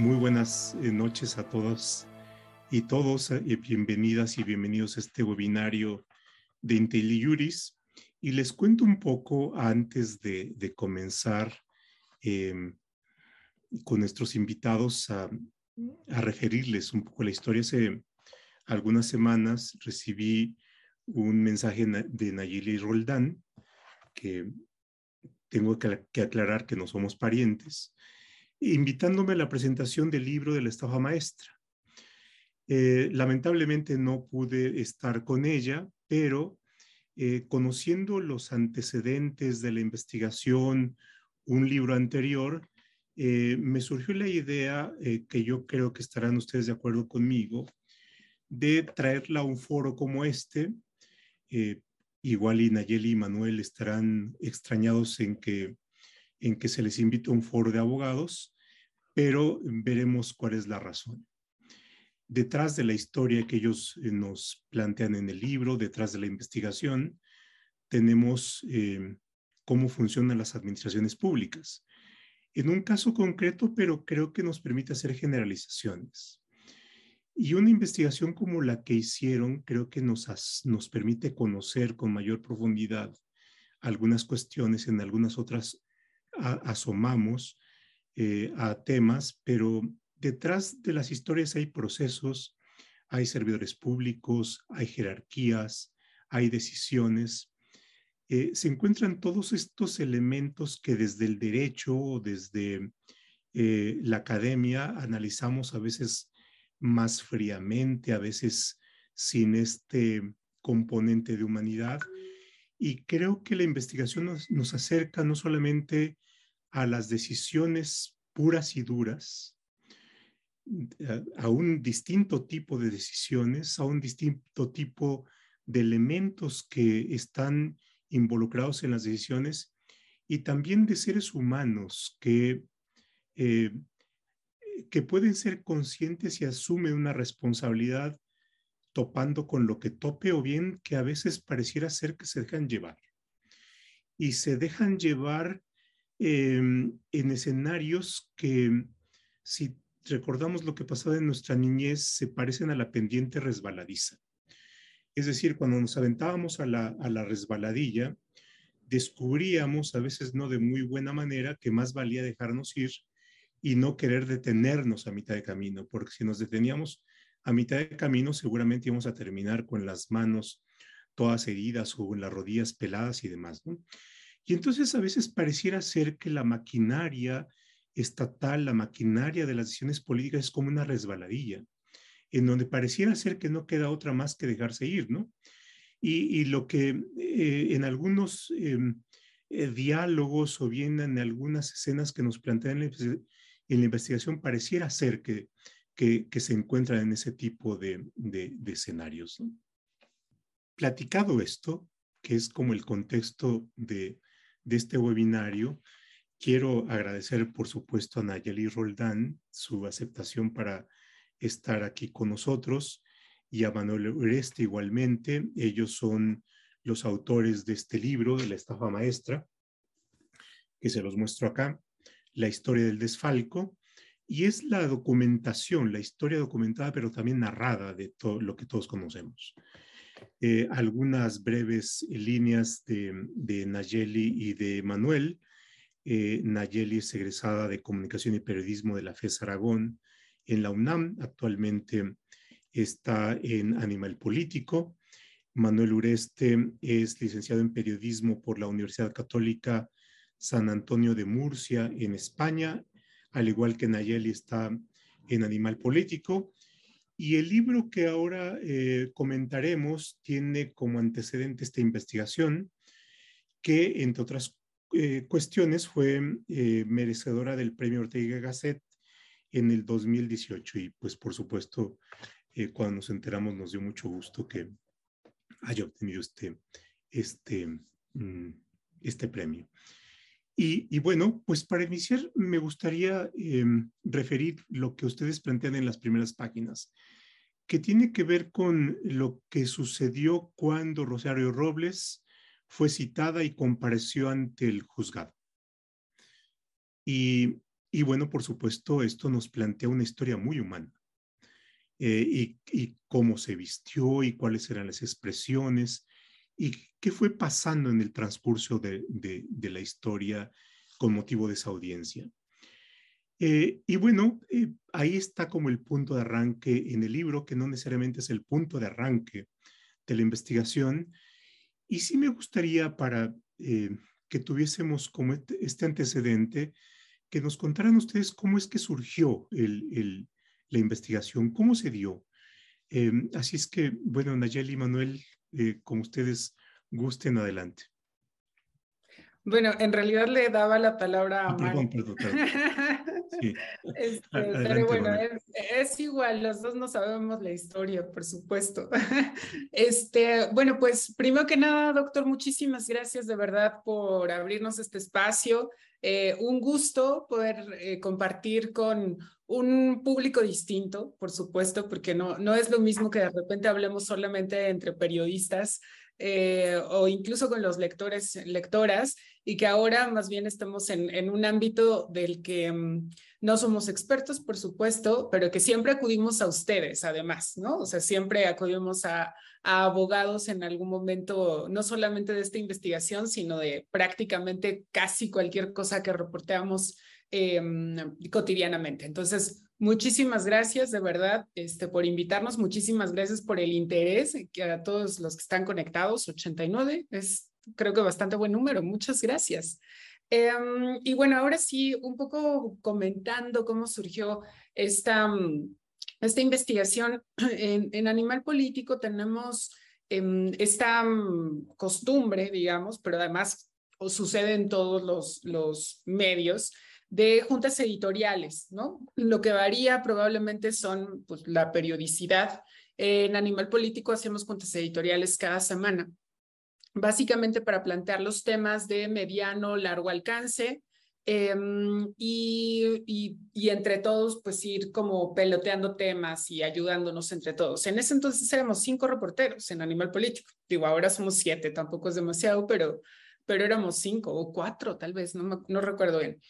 Muy buenas eh, noches a todos y todos, eh, bienvenidas y bienvenidos a este webinario de IntelliJuris. Y les cuento un poco antes de, comenzar em, con nuestros invitados a, referirles un poco la historia. Hace algunas semanas recibí un mensaje de Nayeli Roldán, que tengo que aclarar que no somos parientes, invitándome a la presentación del libro de la estafa maestra. Eh, lamentablemente no pude estar con ella, pero eh, conociendo los antecedentes de la investigación, un libro anterior, eh, me surgió la idea, que yo creo que estarán ustedes de acuerdo conmigo, de traerla a un foro como este. igual y Nayeli y Manuel estarán extrañados en que en que se les invita a un foro de abogados, pero veremos cuál es la razón. Detrás de la historia que ellos eh, nos plantean en el libro, detrás de la investigación, tenemos eh, cómo funcionan las administraciones públicas. En un caso concreto, pero creo que nos permite hacer generalizaciones. Y una investigación como la que hicieron creo que nos, nos permite conocer con mayor profundidad algunas cuestiones en algunas otras asomamos eh, a temas, pero detrás de las historias hay procesos, hay servidores públicos, hay jerarquías, hay decisiones. Eh, se encuentran todos estos elementos que desde el derecho o desde eh, la academia analizamos a veces más fríamente, a veces sin este componente de humanidad. Y creo que la investigación nos, nos acerca no solamente a las decisiones puras y duras, a, un distinto tipo de decisiones, a un distinto tipo de elementos que están involucrados en las decisiones y también de seres humanos que, eh, que pueden ser conscientes y asumen una responsabilidad topando con lo que tope o bien que a veces pareciera ser que se dejan llevar. Y se dejan llevar Em, en escenarios que, si recordamos lo que pasaba en nuestra niñez, se parecen a la pendiente resbaladiza. Es decir, cuando nos aventábamos a la, a la resbaladilla, descubríamos, a veces no de muy buena manera, que más valía dejarnos ir y no querer detenernos a mitad de camino, porque si nos deteníamos a mitad de camino, seguramente íbamos a terminar con las manos todas heridas o en las rodillas peladas y demás. Y entonces a veces pareciera ser que la maquinaria estatal, la maquinaria de las decisiones políticas es como una resbaladilla, en donde pareciera ser que no queda otra más que dejarse ir, ¿no? Y, lo que eh, en algunos em, eh, diálogos o bien en algunas escenas que nos plantean en la, investigación pareciera ser que, que, se encuentran en ese tipo de, de, escenarios. Platicado esto, que es como el contexto de, de este webinario. Quiero agradecer, por supuesto, a Nayeli Roldán su aceptación para estar aquí con nosotros y a Manuel Ureste igualmente. Ellos son los autores de este libro, de la estafa maestra, que se los muestro acá, la historia del desfalco, y es la documentación, la historia documentada, pero también narrada de todo lo que todos conocemos. Eh, algunas breves líneas de, Nayeli y de Manuel. Eh, Nayeli es egresada de Comunicación y Periodismo de la FES Aragón en la UNAM. Actualmente está en Animal Político. Manuel Ureste es licenciado en Periodismo por la Universidad Católica San Antonio de Murcia en España, al igual que Nayeli está en Animal Político y el libro que ahora eh, comentaremos tiene como antecedente esta investigación, que entre otras eh, cuestiones fue eh, merecedora del premio Ortega Gasset en el 2018. Y pues por supuesto, cuando nos enteramos nos dio mucho gusto que haya obtenido este, este, mm, este premio. Y, y, bueno, pues para iniciar me gustaría em, referir lo que ustedes plantean en las primeras páginas que tiene que ver con lo que sucedió cuando Rosario Robles fue citada y compareció ante el juzgado. Y y bueno, por supuesto, esto nos plantea una historia muy humana. Eh, y, cómo se vistió y cuáles eran las expresiones y qué fue pasando en el transcurso de, la historia con motivo de esa audiencia. Eh, y bueno, eh, ahí está como el punto de arranque en el libro, que no necesariamente es el punto de arranque de la investigación. Y sí me gustaría para que tuviésemos como este, este antecedente, que nos contaran ustedes cómo es que surgió la investigación, cómo se dio. Así es que, bueno, Nayeli y Manuel, eh, como ustedes gusten, adelante. Bueno, en realidad le daba la palabra a ah, Perdón, perdón, este, pero bueno, es, igual, los dos no sabemos la historia, por supuesto. Este, bueno, pues primero que nada, doctor, muchísimas gracias de verdad por abrirnos este espacio. Eh, un gusto poder eh, compartir con un público distinto, por supuesto, porque no, no es lo mismo que de repente hablemos solamente entre periodistas eh, o incluso con los lectores, lectoras, y que ahora más bien estamos en, en un ámbito del que mm, no somos expertos, por supuesto, pero que siempre acudimos a ustedes, además, ¿no? O sea, siempre acudimos a, a abogados en algún momento, no solamente de esta investigación, sino de prácticamente casi cualquier cosa que reporteamos Em, cotidianamente. Entonces, muchísimas gracias de verdad este, por invitarnos, muchísimas gracias por el interés que a todos los que están conectados, 89 es creo que bastante buen número, muchas gracias. Em, y bueno, ahora sí, un poco comentando cómo surgió esta, mm, esta investigación en, en Animal Político, tenemos em, esta mm, costumbre, digamos, pero además sucede en todos los, los medios, de juntas editoriales, ¿no? Lo que varía probablemente son pues, la periodicidad. En Animal Político hacemos juntas editoriales cada semana, básicamente para plantear los temas de mediano, largo alcance, em, y, y, entre todos, pues ir como peloteando temas y ayudándonos entre todos. En ese entonces éramos cinco reporteros en Animal Político. Digo, ahora somos siete, tampoco es demasiado, pero, pero éramos cinco o cuatro, tal vez, no, no recuerdo bien.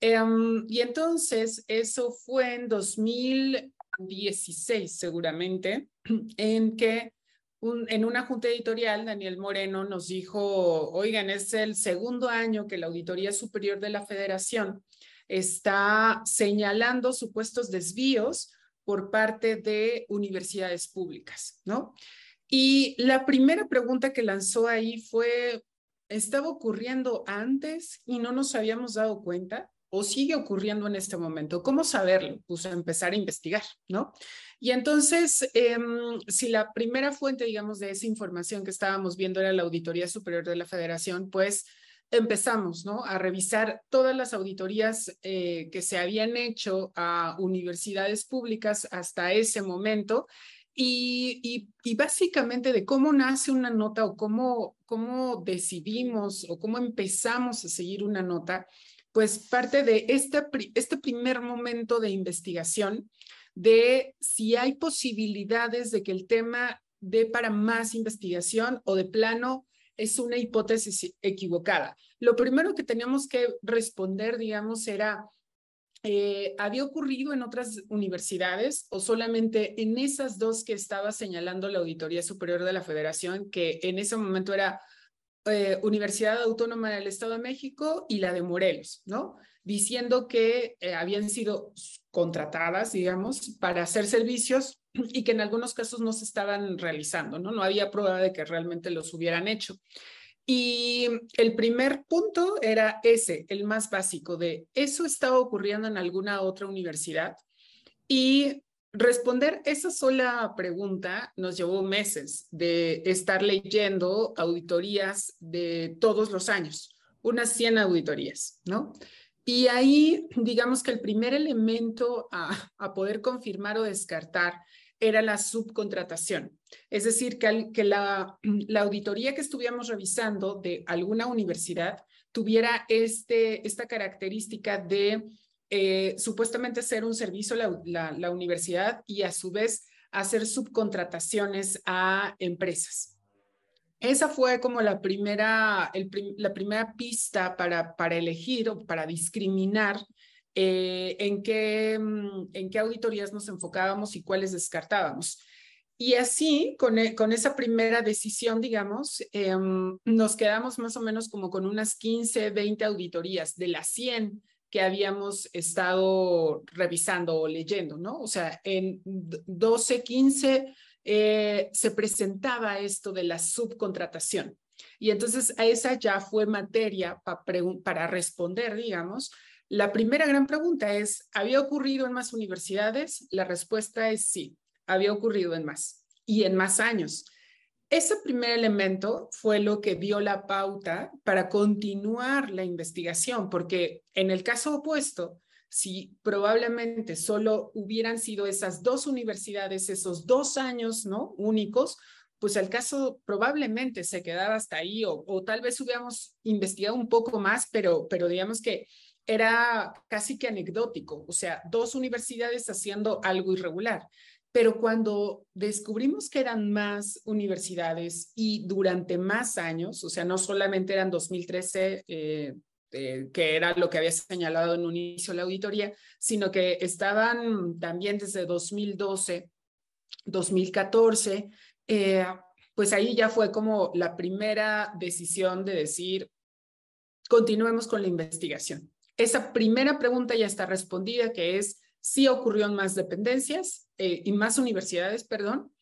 Em, y entonces eso fue en 2016 seguramente, en que en una junta editorial Daniel Moreno nos dijo, oigan, es el segundo año que la Auditoría Superior de la Federación está señalando supuestos desvíos por parte de universidades públicas, ¿no? Y la primera pregunta que lanzó ahí fue, ¿estaba ocurriendo antes y no nos habíamos dado cuenta? O sigue ocurriendo en este momento? ¿Cómo saberlo? Pues empezar a investigar, ¿no? Y entonces, em, si la primera fuente, digamos, de esa información que estábamos viendo era la Auditoría Superior de la Federación, pues empezamos, ¿no? A revisar todas las auditorías eh, que se habían hecho a universidades públicas hasta ese momento y, y, básicamente de cómo nace una nota o cómo, cómo decidimos o cómo empezamos a seguir una nota pues parte de este, este primer momento de investigación de si hay posibilidades de que el tema dé para más investigación o de plano es una hipótesis equivocada. Lo primero que teníamos que responder, digamos, era, eh, ¿había ocurrido en otras universidades o solamente en esas dos que estaba señalando la Auditoría Superior de la Federación, que en ese momento era eh, Universidad Autónoma del Estado de México y la de Morelos, ¿no? Diciendo que eh, habían sido contratadas, digamos, para hacer servicios y que en algunos casos no se estaban realizando, ¿no? No había prueba de que realmente los hubieran hecho. Y el primer punto era ese, el más básico, de eso estaba ocurriendo en alguna otra universidad. Y Responder esa sola pregunta nos llevó meses de estar leyendo auditorías de todos los años, unas 100 auditorías, ¿no? Y ahí, digamos que el primer elemento a, poder confirmar o descartar era la subcontratación. Es decir, que, la, la, auditoría que estuviéramos revisando de alguna universidad tuviera este, esta característica de eh, supuestamente ser un servicio la, la, universidad y a su vez hacer subcontrataciones a empresas. Esa fue como la primera, la primera pista para, para elegir o para discriminar eh, en, qué, mm, en qué auditorías nos enfocábamos y cuáles descartábamos. Y así, con, e, con esa primera decisión, digamos, em, nos quedamos más o menos como con unas 15, 20 auditorías de las 100 que habíamos estado revisando o leyendo, ¿no? O sea, en 12, 15 eh, se presentaba esto de la subcontratación. Y entonces a esa ya fue materia para responder, digamos. La primera gran pregunta es, ¿había ocurrido en más universidades? La respuesta es sí, había ocurrido en más y en más años. Ese primer elemento fue lo que dio la pauta para continuar la investigación, porque en el caso opuesto, si probablemente solo hubieran sido esas dos universidades, esos dos años, ¿no? Únicos, pues el caso probablemente se quedaba hasta ahí o, tal vez hubiéramos investigado un poco más, pero, pero digamos que era casi que anecdótico, o sea, dos universidades haciendo algo irregular. Pero cuando descubrimos que eran más universidades y durante más años, o sea, no solamente eran 2013, eh, eh, que era lo que había señalado en un inicio la auditoría, sino que estaban también desde 2012, 2014, eh, pues ahí ya fue como la primera decisión de decir, continuemos con la investigación. Esa primera pregunta ya está respondida, que es si ocurrió en más dependencias eh, y más universidades, perdón,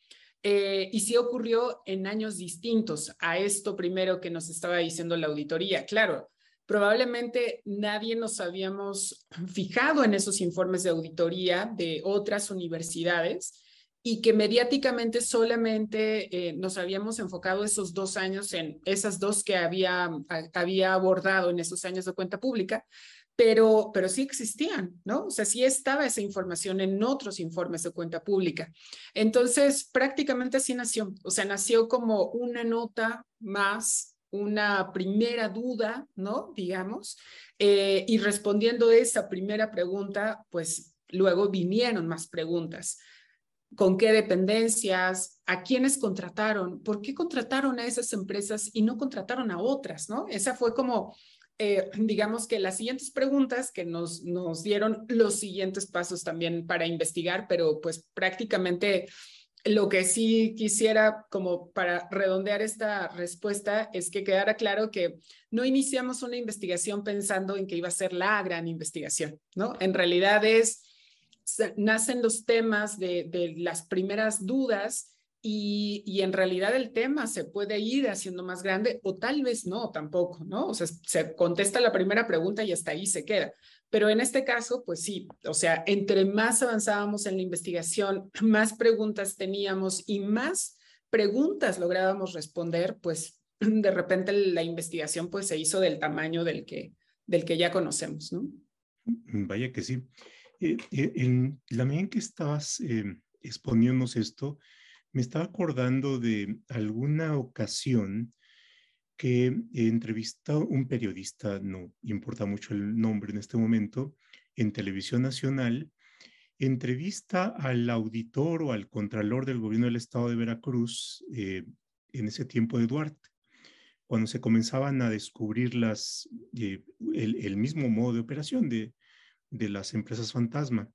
y si ocurrió en años distintos a esto primero que nos estaba diciendo la auditoría. Claro, probablemente nadie nos habíamos fijado en esos informes de auditoría de otras universidades y que mediáticamente solamente eh, nos habíamos enfocado esos dos años en esas dos que había, había abordado en esos años de cuenta pública, pero, pero sí existían, ¿no? O sea, sí estaba esa información en otros informes de cuenta pública. Entonces, prácticamente así nació, o sea, nació como una nota más una primera duda, ¿no? Digamos, eh, y respondiendo esa primera pregunta, pues luego vinieron más preguntas. ¿Con qué dependencias? ¿A quiénes contrataron? ¿Por qué contrataron a esas empresas y no contrataron a otras, no? Esa fue como, eh, digamos que las siguientes preguntas que nos, nos dieron los siguientes pasos también para investigar, pero pues prácticamente lo que sí quisiera, como para redondear esta respuesta, es que quedara claro que no iniciamos una investigación pensando en que iba a ser la gran investigación, ¿no? En realidad es, nacen los temas de, las primeras dudas y, y, en realidad el tema se puede ir haciendo más grande o tal vez no tampoco, ¿no? O sea, se contesta la primera pregunta y hasta ahí se queda. Pero en este caso, pues sí, o sea, entre más avanzábamos en la investigación, más preguntas teníamos y más preguntas lográbamos responder, pues de repente la investigación pues se hizo del tamaño del que, del que ya conocemos, ¿no? Mm, vaya que sí. Eh, eh, en la medida en que estabas eh, exponiéndonos esto, me estaba acordando de alguna ocasión que entrevistó un periodista, no importa mucho el nombre en este momento, en Televisión Nacional, entrevista al auditor o al contralor del gobierno del estado de Veracruz eh, en ese tiempo de Duarte, cuando se comenzaban a descubrir las, eh, el, mismo modo de operación de, de las empresas fantasma.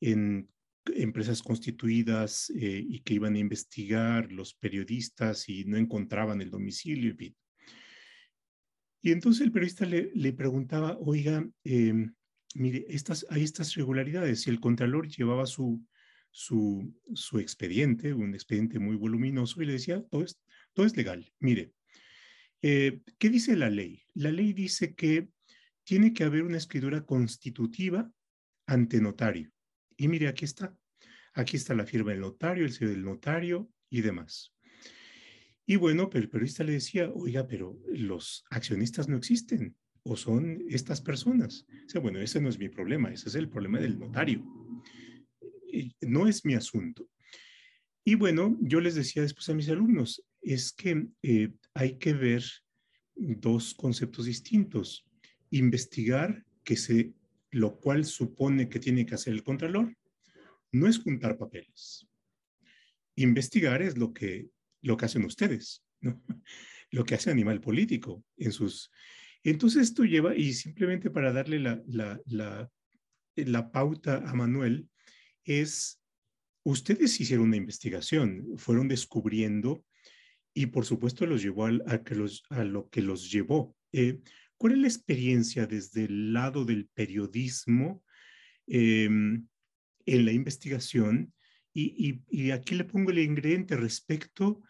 En empresas constituidas eh, y que iban a investigar los periodistas y no encontraban el domicilio. Y entonces el periodista le, le preguntaba, oiga, em, mire, estas, hay estas regularidades. Y el contralor llevaba su, su, su, expediente, un expediente muy voluminoso, y le decía, todo es, todo es legal. Mire, eh, ¿qué dice la ley? La ley dice que tiene que haber una escritura constitutiva ante notario. Y mire, aquí está. Aquí está la firma del notario, el sello del notario y demás. Y bueno, pero el periodista le decía, oiga, pero los accionistas no existen o son estas personas. O sea, bueno, ese no es mi problema, ese es el problema del notario. No es mi asunto. Y bueno, yo les decía después a mis alumnos, es que eh, hay que ver dos conceptos distintos. Investigar, que se, lo cual supone que tiene que hacer el contralor, no es juntar papeles. Investigar es lo que, lo que hacen ustedes, ¿no? lo que hace Animal Político en sus... Entonces esto lleva, y simplemente para darle la, la, la pauta a Manuel es, ustedes hicieron una investigación, fueron descubriendo y por supuesto los llevó a, que los, a lo que los llevó. Eh, ¿Cuál es la experiencia desde el lado del periodismo em, en la investigación? Y, aquí le pongo el ingrediente respecto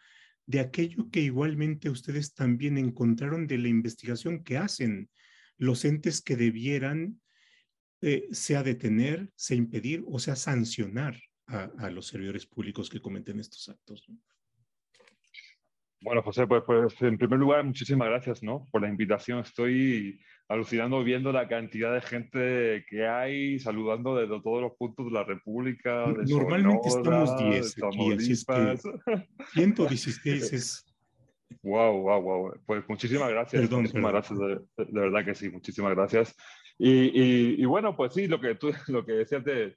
de aquello que igualmente ustedes también encontraron de la investigación que hacen los entes que debieran eh, sea detener, sea impedir o sea sancionar a, los servidores públicos que cometen estos actos. Bueno, José, pues, pues, en primer lugar, muchísimas gracias ¿no? por la invitación. Estoy alucinando viendo la cantidad de gente que hay, saludando desde todos los puntos de la República. Normalmente estamos 10 aquí, así es que 116 es... Wow, wow, wow. Pues muchísimas gracias. Perdón, muchísimas gracias, de, verdad que sí, muchísimas gracias. Y, y, bueno, pues sí, lo que tú lo que decías de,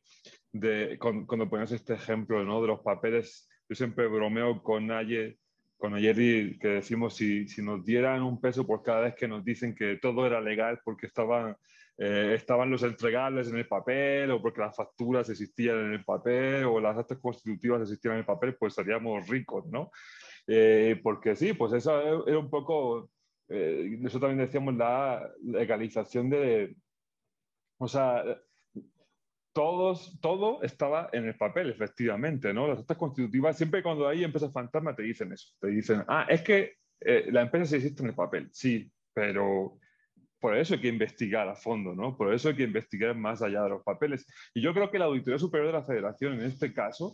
de cuando, pones este ejemplo ¿no? de los papeles, yo siempre bromeo con Naye, con Ayeri, que decimos si, si nos dieran un peso por cada vez que nos dicen que todo era legal porque estaban, eh, estaban los entregables en el papel o porque las facturas existían en el papel o las actas constitutivas existían en el papel, pues seríamos ricos, ¿no? Eh, porque sí, pues eso era un poco, eh, eso también decíamos la legalización de, o sea, todos, todo estaba en el papel, efectivamente, ¿no? Las actas constitutivas, siempre cuando hay empresas fantasma te dicen eso, te dicen, ah, es que eh, la empresa sí existe en el papel, sí, pero por eso hay que investigar a fondo, ¿no? Por eso hay que investigar más allá de los papeles. Y yo creo que la Auditoría Superior de la Federación, en este caso,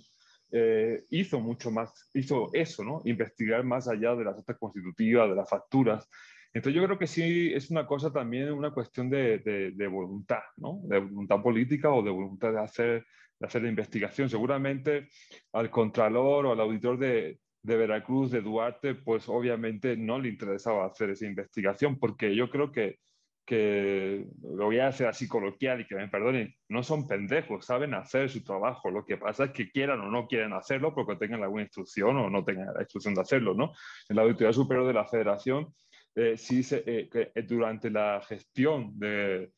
eh, hizo mucho más, hizo eso, ¿no? Investigar más allá de las actas constitutivas, de las facturas, entonces yo creo que sí es una cosa también, una cuestión de, de, voluntad, ¿no? De voluntad política o de voluntad de hacer, de hacer la investigación. Seguramente al contralor o al auditor de, de Veracruz, de Duarte, pues obviamente no le interesaba hacer esa investigación, porque yo creo que, que lo voy a hacer así coloquial y que me perdonen, no son pendejos, saben hacer su trabajo. Lo que pasa es que quieran o no quieren hacerlo porque tengan alguna instrucción o no tengan la instrucción de hacerlo, ¿no? En la Auditoría Superior de la Federación eh, sí eh, eh, durante la gestión de,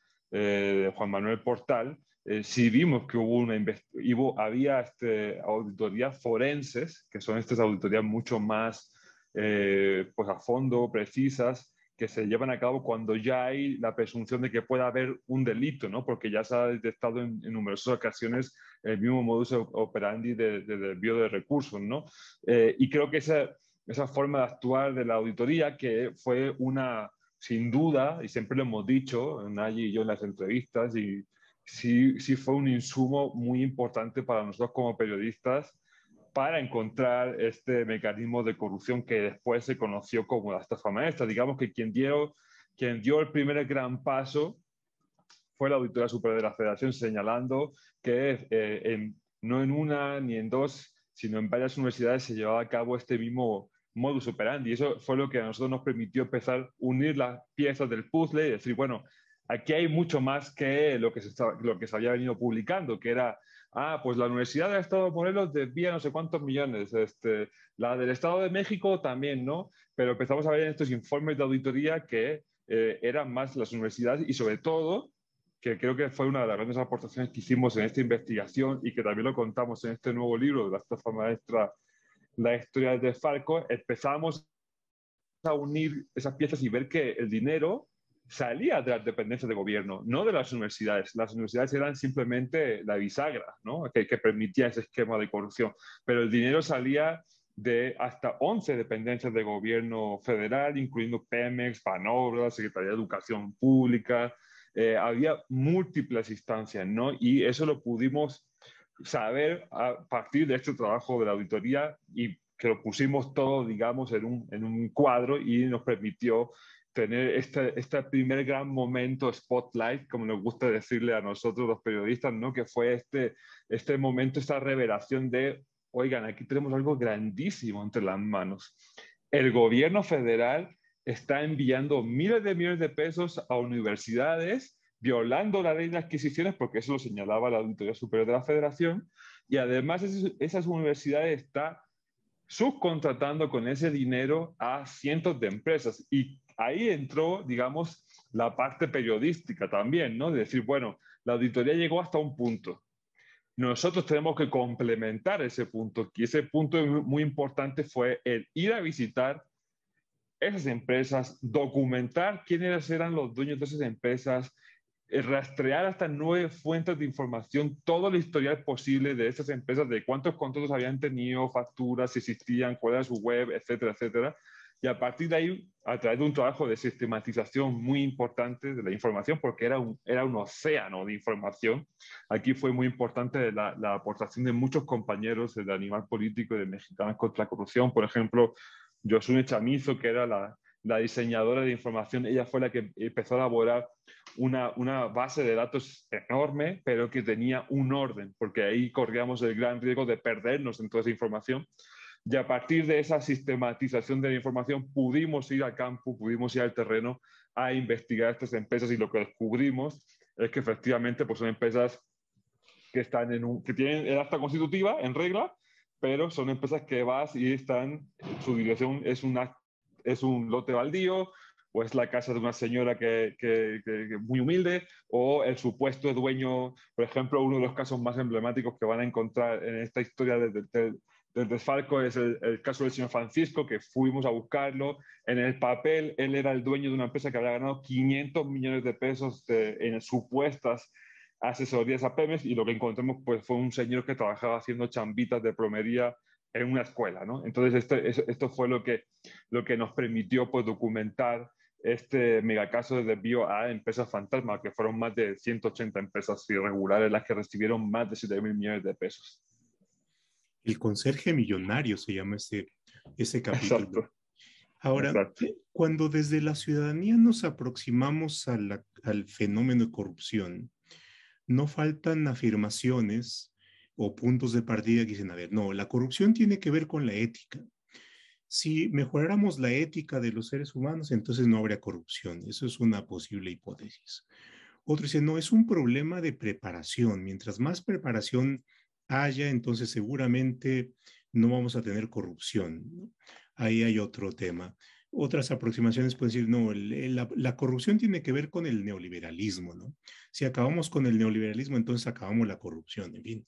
Juan Manuel Portal, sí vimos que hubo una hubo, había este, auditorías forenses, que son estas auditorías mucho más pues a fondo, precisas, que se llevan a cabo cuando ya hay la presunción de que pueda haber un delito, ¿no? porque ya se ha detectado en, numerosas ocasiones el mismo modus operandi de, de, desvío de recursos. ¿no? y creo que esa, esa forma de actuar de la auditoría, que fue una, sin duda, y siempre lo hemos dicho, Nayi y yo en las entrevistas, y sí, sí fue un insumo muy importante para nosotros como periodistas para encontrar este mecanismo de corrupción que después se conoció como la estafa maestra. Digamos que quien dio, quien dio el primer gran paso fue la Auditoría Superior de la Federación, señalando que eh, no en una ni en dos, sino en varias universidades se llevaba a cabo este mismo modus operandi. Eso fue lo que a nosotros nos permitió empezar a unir las piezas del puzzle y decir, bueno, aquí hay mucho más que lo que se, lo que se había venido publicando, que era, ah, pues la Universidad del Estado de Morelos desvía no sé cuántos millones, este, la del Estado de México también, ¿no? Pero empezamos a ver en estos informes de auditoría que eh, eran más las universidades y sobre todo, que creo que fue una de las grandes aportaciones que hicimos en esta investigación y que también lo contamos en este nuevo libro de la estafa maestra la historia de Falco, empezamos a unir esas piezas y ver que el dinero salía de las dependencias de gobierno, no de las universidades. Las universidades eran simplemente la bisagra ¿no? que, permitía ese esquema de corrupción, pero el dinero salía de hasta 11 dependencias de gobierno federal, incluyendo Pemex, Panobra, Secretaría de Educación Pública. Eh, había múltiples instancias, ¿no? Y eso lo pudimos saber a partir de este trabajo de la auditoría y que lo pusimos todo, digamos, en un, en un cuadro y nos permitió tener este, este primer gran momento spotlight, como nos gusta decirle a nosotros los periodistas, ¿no? que fue este, este momento, esta revelación de, oigan, aquí tenemos algo grandísimo entre las manos. El gobierno federal está enviando miles de millones de pesos a universidades violando la ley de adquisiciones, porque eso lo señalaba la Auditoría Superior de la Federación, y además esas, universidades están subcontratando con ese dinero a cientos de empresas. Y ahí entró, digamos, la parte periodística también, ¿no? De decir, bueno, la auditoría llegó hasta un punto. Nosotros tenemos que complementar ese punto. Y ese punto muy importante fue el ir a visitar esas empresas, documentar quiénes eran los dueños de esas empresas, rastrear hasta nueve fuentes de información, todo el historial posible de esas empresas, de cuántos contratos habían tenido, facturas, si existían, cuál era su web, etcétera, etcétera. Y a partir de ahí, a través de un trabajo de sistematización muy importante de la información, porque era un, era un océano de información, aquí fue muy importante la, la aportación de muchos compañeros del animal político de Mexicanos contra la Corrupción. Por ejemplo, Josune Chamizo, que era la, la diseñadora de información, ella fue la que empezó a elaborar una, base de datos enorme, pero que tenía un orden, porque ahí corríamos el gran riesgo de perdernos en toda esa información. Y a partir de esa sistematización de la información pudimos ir al campo, pudimos ir al terreno a investigar estas empresas y lo que descubrimos es que efectivamente pues son empresas que, están en un, que tienen el acta constitutiva en regla, pero son empresas que vas y están, su dirección es, una, es un lote baldío, o es la casa de una señora que, que, muy humilde, o el supuesto dueño, por ejemplo, uno de los casos más emblemáticos que van a encontrar en esta historia del desfalco es el, caso del señor Francisco, que fuimos a buscarlo. En el papel, él era el dueño de una empresa que había ganado 500 millones de pesos en supuestas asesorías a Pemex y lo que encontramos pues, fue un señor que trabajaba haciendo chambitas de plomería en una escuela. ¿no? Entonces, esto, esto fue lo que, lo que nos permitió pues, documentar este megacaso de desvío a empresas fantasma, que fueron más de 180 empresas irregulares las que recibieron más de 7 mil millones de pesos. El conserje millonario se llama ese, ese capítulo. Ahora, eh, cuando desde la ciudadanía nos aproximamos al fenómeno de corrupción, no faltan afirmaciones o puntos de partida que dicen, a ver, no, la corrupción tiene que ver con la ética. Si mejoráramos la ética de los seres humanos, entonces no habría corrupción. Eso es una posible hipótesis. Otro dice, no, es un problema de preparación. Mientras más preparación haya, entonces seguramente no vamos a tener corrupción. Ahí hay otro tema otras aproximaciones pueden decir, no, la, corrupción tiene que ver con el neoliberalismo, ¿no? Si acabamos con el neoliberalismo, entonces acabamos la corrupción, en fin.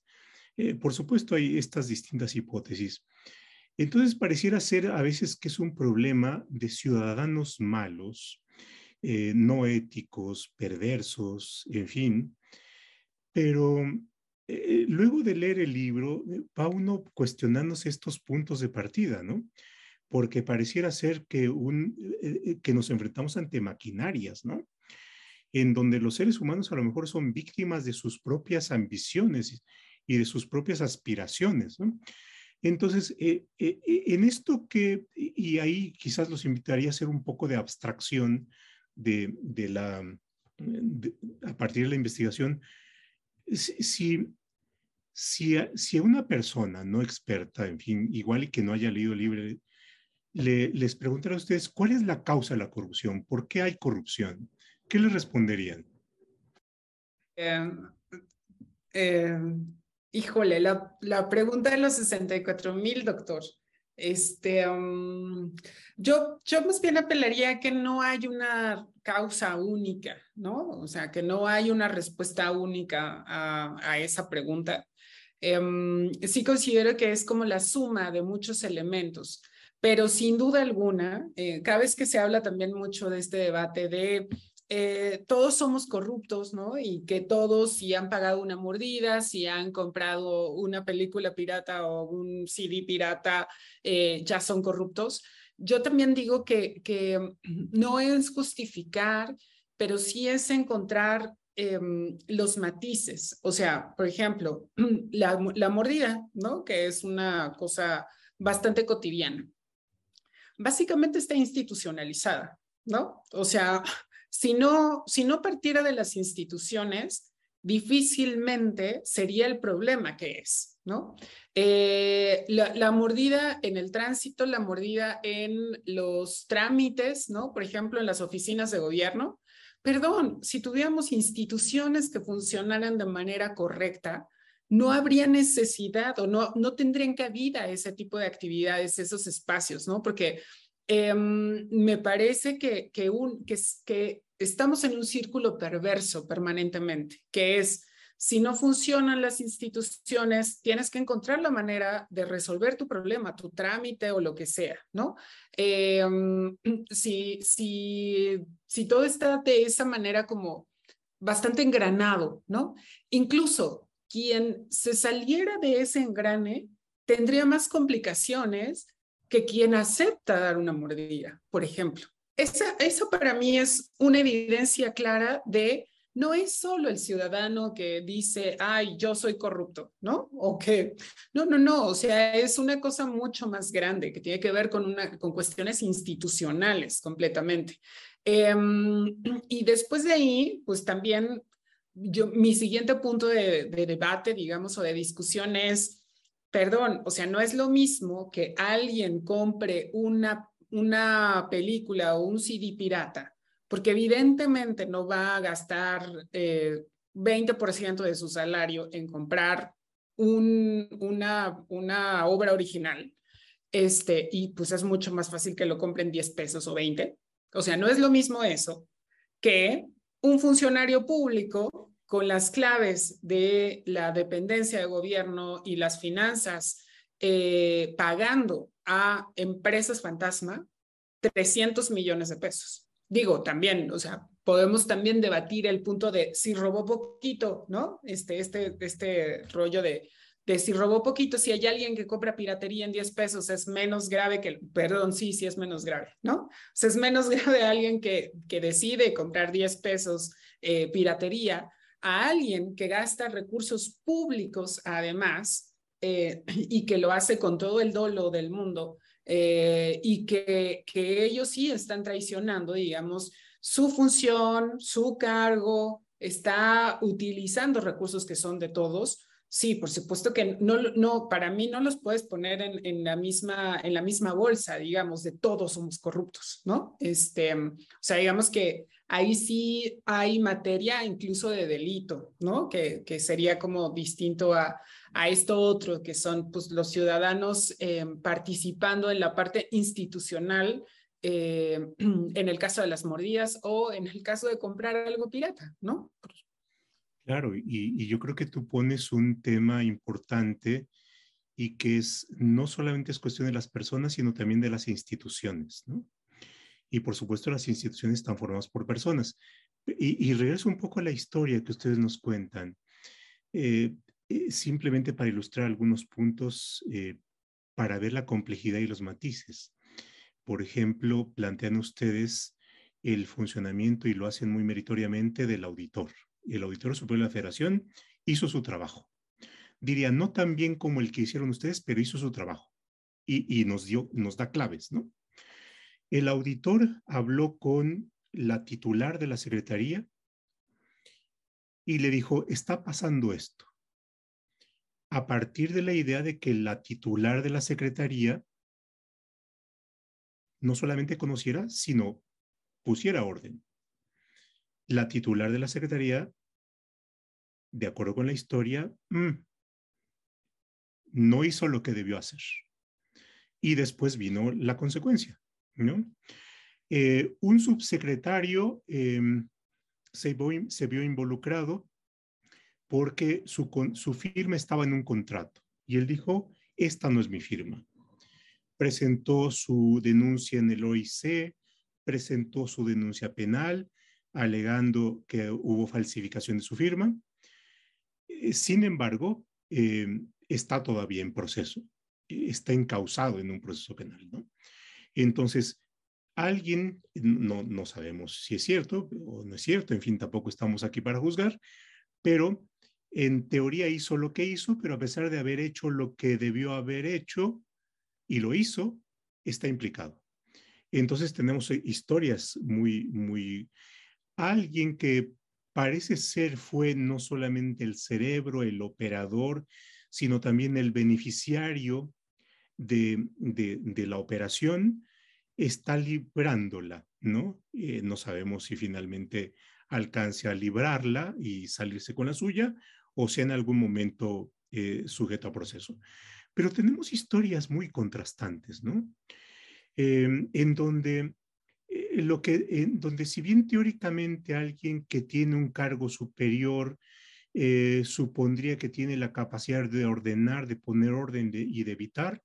Eh, por supuesto, hay estas distintas hipótesis. Entonces, pareciera ser a veces que es un problema de ciudadanos malos, eh, no éticos, perversos, en fin. Pero eh, luego de leer el libro, va uno cuestionándose estos puntos de partida, ¿no? porque pareciera ser que, un, eh, eh, que nos enfrentamos ante maquinarias, ¿no? En donde los seres humanos a lo mejor son víctimas de sus propias ambiciones y de sus propias aspiraciones, ¿no? Entonces, eh, en esto que, y ahí quizás los invitaría a hacer un poco de abstracción de, de la, a partir de la investigación, si, si, si una persona no experta, en fin, igual y que no haya leído el libro, les preguntaré a ustedes cuál es la causa de la corrupción, por qué hay corrupción, ¿qué les responderían? Em, em, híjole, la, la, pregunta de los 64 mil, doctor. Este, yo, yo más bien apelaría que no hay una causa única, ¿no? O sea, que no hay una respuesta única a, a esa pregunta. Em, sí considero que es como la suma de muchos elementos. Pero sin duda alguna, eh, cada vez que se habla también mucho de este debate de eh, todos somos corruptos, ¿no? Y que todos, si han pagado una mordida, si han comprado una película pirata o un CD pirata, eh, ya son corruptos. Yo también digo que, que no es justificar, pero sí es encontrar em, los matices. O sea, por ejemplo, la, la mordida, ¿no? Que es una cosa bastante cotidiana básicamente está institucionalizada, ¿no? O sea, si no, si no partiera de las instituciones, difícilmente sería el problema que es, ¿no? Eh, la, mordida en el tránsito, la mordida en los trámites, ¿no? Por ejemplo, en las oficinas de gobierno. Perdón, si tuviéramos instituciones que funcionaran de manera correcta, no habría necesidad o no, no tendrían cabida ese tipo de actividades, esos espacios, ¿no? Porque em, me parece que, estamos en un círculo perverso permanentemente, que es si no funcionan las instituciones, tienes que encontrar la manera de resolver tu problema, tu trámite o lo que sea, ¿no? Em, si, si, si todo está de esa manera como bastante engranado, ¿no? Incluso quien se saliera de ese engrane tendría más complicaciones que quien acepta dar una mordida, por ejemplo. Esa, eso para mí es una evidencia clara de no es solo el ciudadano que dice, ay, yo soy corrupto, ¿no? O que, no, no, no, o sea, es una cosa mucho más grande que tiene que ver con, una, con cuestiones institucionales completamente. Em, y después de ahí, pues también yo, mi siguiente punto de, de debate, digamos, o de discusión es, perdón, o sea, no es lo mismo que alguien compre una, una película o un CD pirata porque evidentemente no va a gastar eh, 20% de su salario en comprar un, una, una obra original. Este, y pues es mucho más fácil que lo compren 10 pesos o 20. O sea, no es lo mismo eso que un funcionario público con las claves de la dependencia de gobierno y las finanzas eh, pagando a empresas fantasma 300 millones de pesos digo, también, o sea, podemos también debatir el punto de si robó poquito, ¿no? Este, este, este rollo de, de si robó poquito, si hay alguien que compra piratería en 10 pesos, es menos grave que, perdón, sí, sí es menos grave, ¿no? O sea, es menos grave alguien que, que decide comprar 10 pesos eh, piratería a alguien que gasta recursos públicos además eh, y que lo hace con todo el dolo del mundo eh, y que, que ellos sí están traicionando, digamos, su función, su cargo, está utilizando recursos que son de todos. Sí, por supuesto que no, no para mí no los puedes poner en, en, la misma, en la misma bolsa, digamos, de todos somos corruptos, ¿no? Este, o sea, digamos que ahí sí hay materia incluso de delito, ¿no? Que, que sería como distinto a, a esto otro, que son pues, los ciudadanos eh, participando en la parte institucional, eh, en el caso de las mordidas o en el caso de comprar algo pirata, ¿no? Claro, y, y yo creo que tú pones un tema importante y que es no solamente es cuestión de las personas, sino también de las instituciones, ¿no? Y por supuesto las instituciones están formadas por personas. Y, y regreso un poco a la historia que ustedes nos cuentan. Eh, eh, simplemente para ilustrar algunos puntos eh, para ver la complejidad y los matices. Por ejemplo, plantean ustedes el funcionamiento y lo hacen muy meritoriamente del auditor. El auditor superior de la federación hizo su trabajo. Diría, no tan bien como el que hicieron ustedes, pero hizo su trabajo y, y nos, dio, nos da claves, ¿no? El auditor habló con la titular de la secretaría y le dijo, está pasando esto a partir de la idea de que la titular de la secretaría no solamente conociera, sino pusiera orden. La titular de la secretaría, de acuerdo con la historia, mm, no hizo lo que debió hacer. Y después vino la consecuencia. ¿No? Eh, un subsecretario em, se, vio involucrado porque su, firma estaba en un contrato. Y él dijo, esta no es mi firma. Presentó su denuncia en el OIC, presentó su denuncia penal, alegando que hubo falsificación de su firma. Eh, sin embargo, eh, está todavía en proceso, está encausado en un proceso penal. Entonces, alguien, no, no sabemos si es cierto o no es cierto, en fin, tampoco estamos aquí para juzgar, pero en teoría hizo lo que hizo, pero a pesar de haber hecho lo que debió haber hecho y lo hizo, está implicado. Entonces tenemos historias muy, muy... Alguien que parece ser fue no solamente el cerebro, el operador, sino también el beneficiario de, de, la operación, está librándola, ¿no? Eh, no sabemos si finalmente alcance a librarla y salirse con la suya o si en algún momento eh, sujeto a proceso. Pero tenemos historias muy contrastantes, ¿no? Em, en donde eh, lo que, en donde si bien teóricamente alguien que tiene un cargo superior supondría que tiene la capacidad de ordenar, de poner orden y de evitar,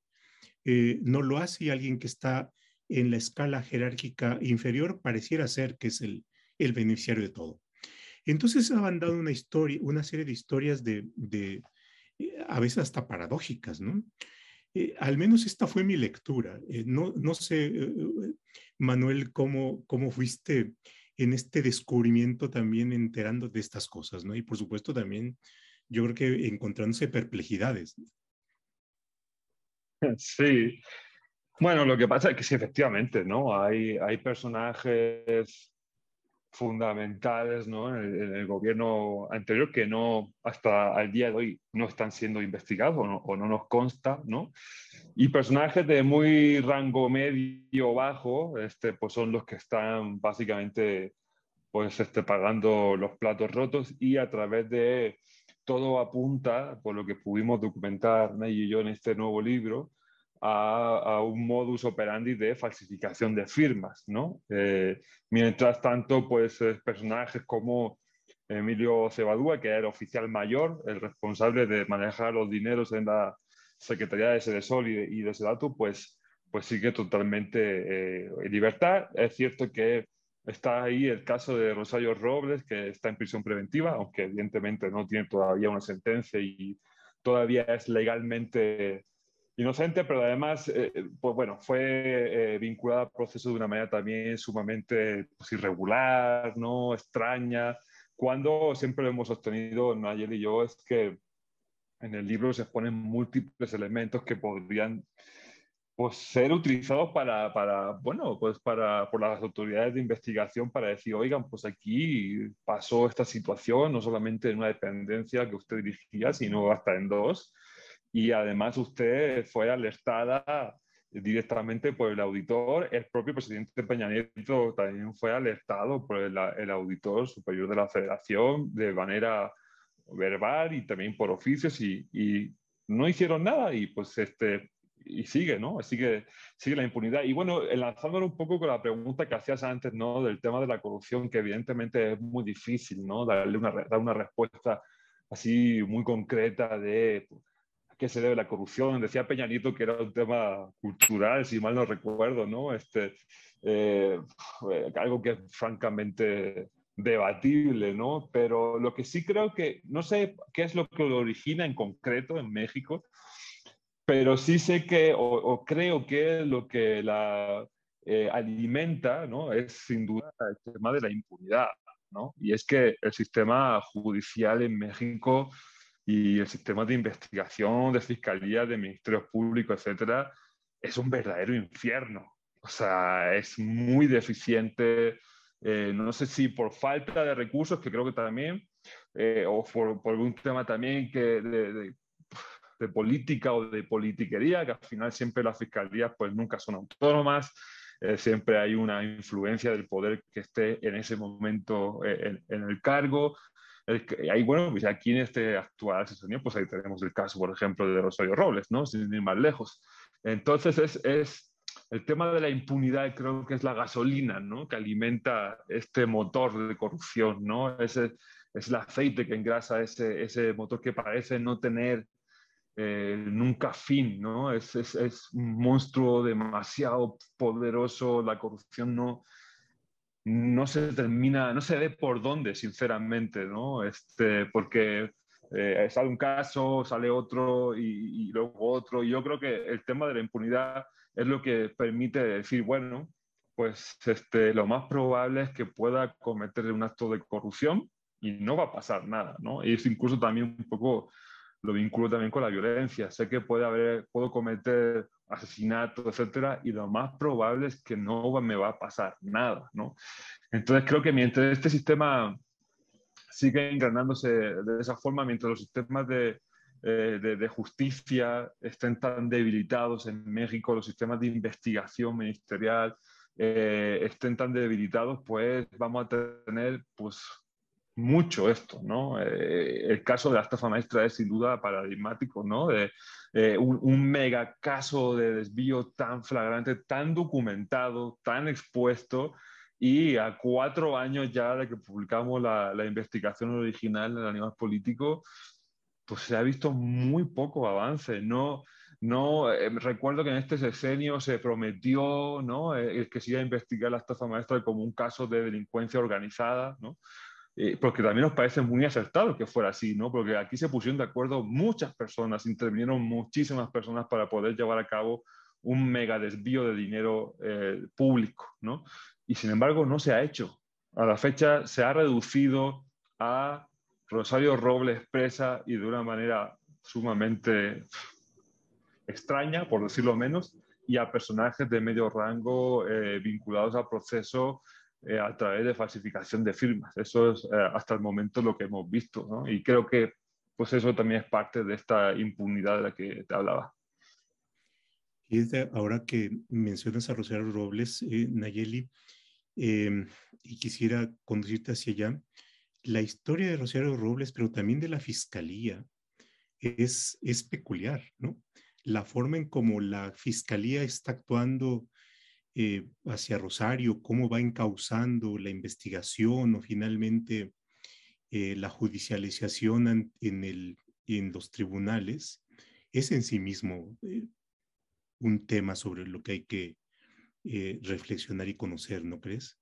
no lo hace y alguien que está en la escala jerárquica inferior pareciera ser que es el, el beneficiario de todo. Entonces han dado una historia, una serie de historias de, de eh, a veces hasta paradójicas, ¿no? Eh, al menos esta fue mi lectura. Eh, no, no sé, Manuel, cómo, cómo fuiste en este descubrimiento también enterando de estas cosas, ¿no? Y por supuesto también yo creo que encontrándose perplejidades. Sí. Bueno, lo que pasa es que sí, efectivamente, ¿no? Hay, hay personajes fundamentales ¿no? en, el, gobierno anterior que no, hasta el día de hoy, no están siendo investigados o no, nos consta, ¿no? Y personajes de muy rango medio bajo, este, pues son los que están básicamente pues, este, pagando los platos rotos y a través de todo apunta, por lo que pudimos documentar Nay y yo en este nuevo libro, a, un modus operandi de falsificación de firmas, ¿no? Eh, mientras tanto, pues eh, personajes como Emilio Cebadúa, que era el oficial mayor, el responsable de manejar los dineros en la Secretaría de Sedesol y de, y de Sedatu, pues, pues sigue totalmente eh, en libertad. Es cierto que está ahí el caso de Rosario Robles, que está en prisión preventiva, aunque evidentemente no tiene todavía una sentencia y todavía es legalmente inocente, pero además, eh, pues bueno, fue eh, vinculada al proceso de una manera también sumamente pues, irregular, ¿no? Extraña. Cuando siempre lo hemos sostenido, Nayel y yo, es que en el libro se exponen múltiples elementos que podrían pues, ser utilizados para, para, bueno, pues para, por las autoridades de investigación para decir, oigan, pues aquí pasó esta situación, no solamente en una dependencia que usted dirigía, sino hasta en dos y además usted fue alertada directamente por el auditor, el propio presidente Peña Nieto también fue alertado por el, auditor superior de la federación de manera verbal y también por oficios y, no hicieron nada. Y pues este y sigue, ¿no? Sigue, sigue la impunidad. Y bueno, lanzándolo un poco con la pregunta que hacías antes, ¿no? Del tema de la corrupción, que evidentemente es muy difícil, ¿no? Darle una, dar una respuesta así muy concreta de qué se debe la corrupción. Decía Peñanito que era un tema cultural, si mal no recuerdo, ¿no? Este, eh, algo que es francamente debatible, ¿no? Pero lo que sí creo que, no sé qué es lo que lo origina en concreto en México, pero sí sé que, o, creo que lo que la eh, alimenta, ¿no? Es sin duda el tema de la impunidad, ¿no? Y es que el sistema judicial en México y el sistema de investigación, de fiscalía, de ministerios públicos, etcétera, es un verdadero infierno. O sea, es muy deficiente. Eh, no sé si por falta de recursos, que creo que también, eh, o por, por, algún tema también que de, de, política o de politiquería, que al final siempre las fiscalías pues nunca son autónomas, eh, siempre hay una influencia del poder que esté en ese momento en, en, el cargo, ahí, bueno, pues aquí en este actual asesoría, pues ahí tenemos el caso, por ejemplo, de Rosario Robles, ¿no? Sin ir más lejos. Entonces, es, es el tema de la impunidad, creo que es la gasolina, ¿no? Que alimenta este motor de corrupción, ¿no? Ese, es el aceite que engrasa ese, ese motor que parece no tener eh, nunca fin, ¿no? Es, es, es, un monstruo demasiado poderoso, la corrupción no, no se termina, no se ve por dónde, sinceramente, ¿no? Este, porque eh, sale un caso, sale otro y, luego otro. Y yo creo que el tema de la impunidad es lo que permite decir, bueno, pues este, lo más probable es que pueda cometer un acto de corrupción y no va a pasar nada, ¿no? Y es incluso también un poco, lo vinculo también con la violencia. Sé que puede haber, puedo cometer asesinato, etcétera, y lo más probable es que no me va a pasar nada, ¿no? Entonces creo que mientras este sistema sigue engranándose de esa forma, mientras los sistemas de, eh, de, justicia estén tan debilitados en México, los sistemas de investigación ministerial eh, estén tan debilitados, pues vamos a tener pues mucho esto, ¿no? Eh, el caso de la estafa maestra es sin duda paradigmático, ¿no? De eh, un, un, mega caso de desvío tan flagrante, tan documentado, tan expuesto, y a cuatro años ya de que publicamos la, la investigación original del animal político, pues se ha visto muy poco avance, ¿no? No, eh, recuerdo que en este sexenio se prometió ¿no? que se iba a investigar la estafa maestra como un caso de delincuencia organizada, ¿no? Eh, porque también nos parece muy acertado que fuera así, ¿no? Porque aquí se pusieron de acuerdo muchas personas, intervinieron muchísimas personas para poder llevar a cabo un mega desvío de dinero eh, público, ¿no? Y sin embargo no se ha hecho. A la fecha se ha reducido a Rosario Robles presa y de una manera sumamente extraña, por decirlo menos, y a personajes de medio rango eh, vinculados al proceso eh, a través de falsificación de firmas. Eso es eh, hasta el momento lo que hemos visto. Y creo que pues eso también es parte de esta impunidad de la que te hablaba. Y ahora que mencionas a Rosario Robles, eh, Nayeli, em, y quisiera conducirte hacia allá, la historia de Rosario Robles, pero también de la fiscalía, es, es peculiar, ¿no? La forma en cómo la fiscalía está actuando eh, hacia Rosario, cómo va encauzando la investigación o finalmente eh, la judicialización en, los tribunales, es en sí mismo eh, un tema sobre lo que hay que reflexionar y conocer, ¿no crees?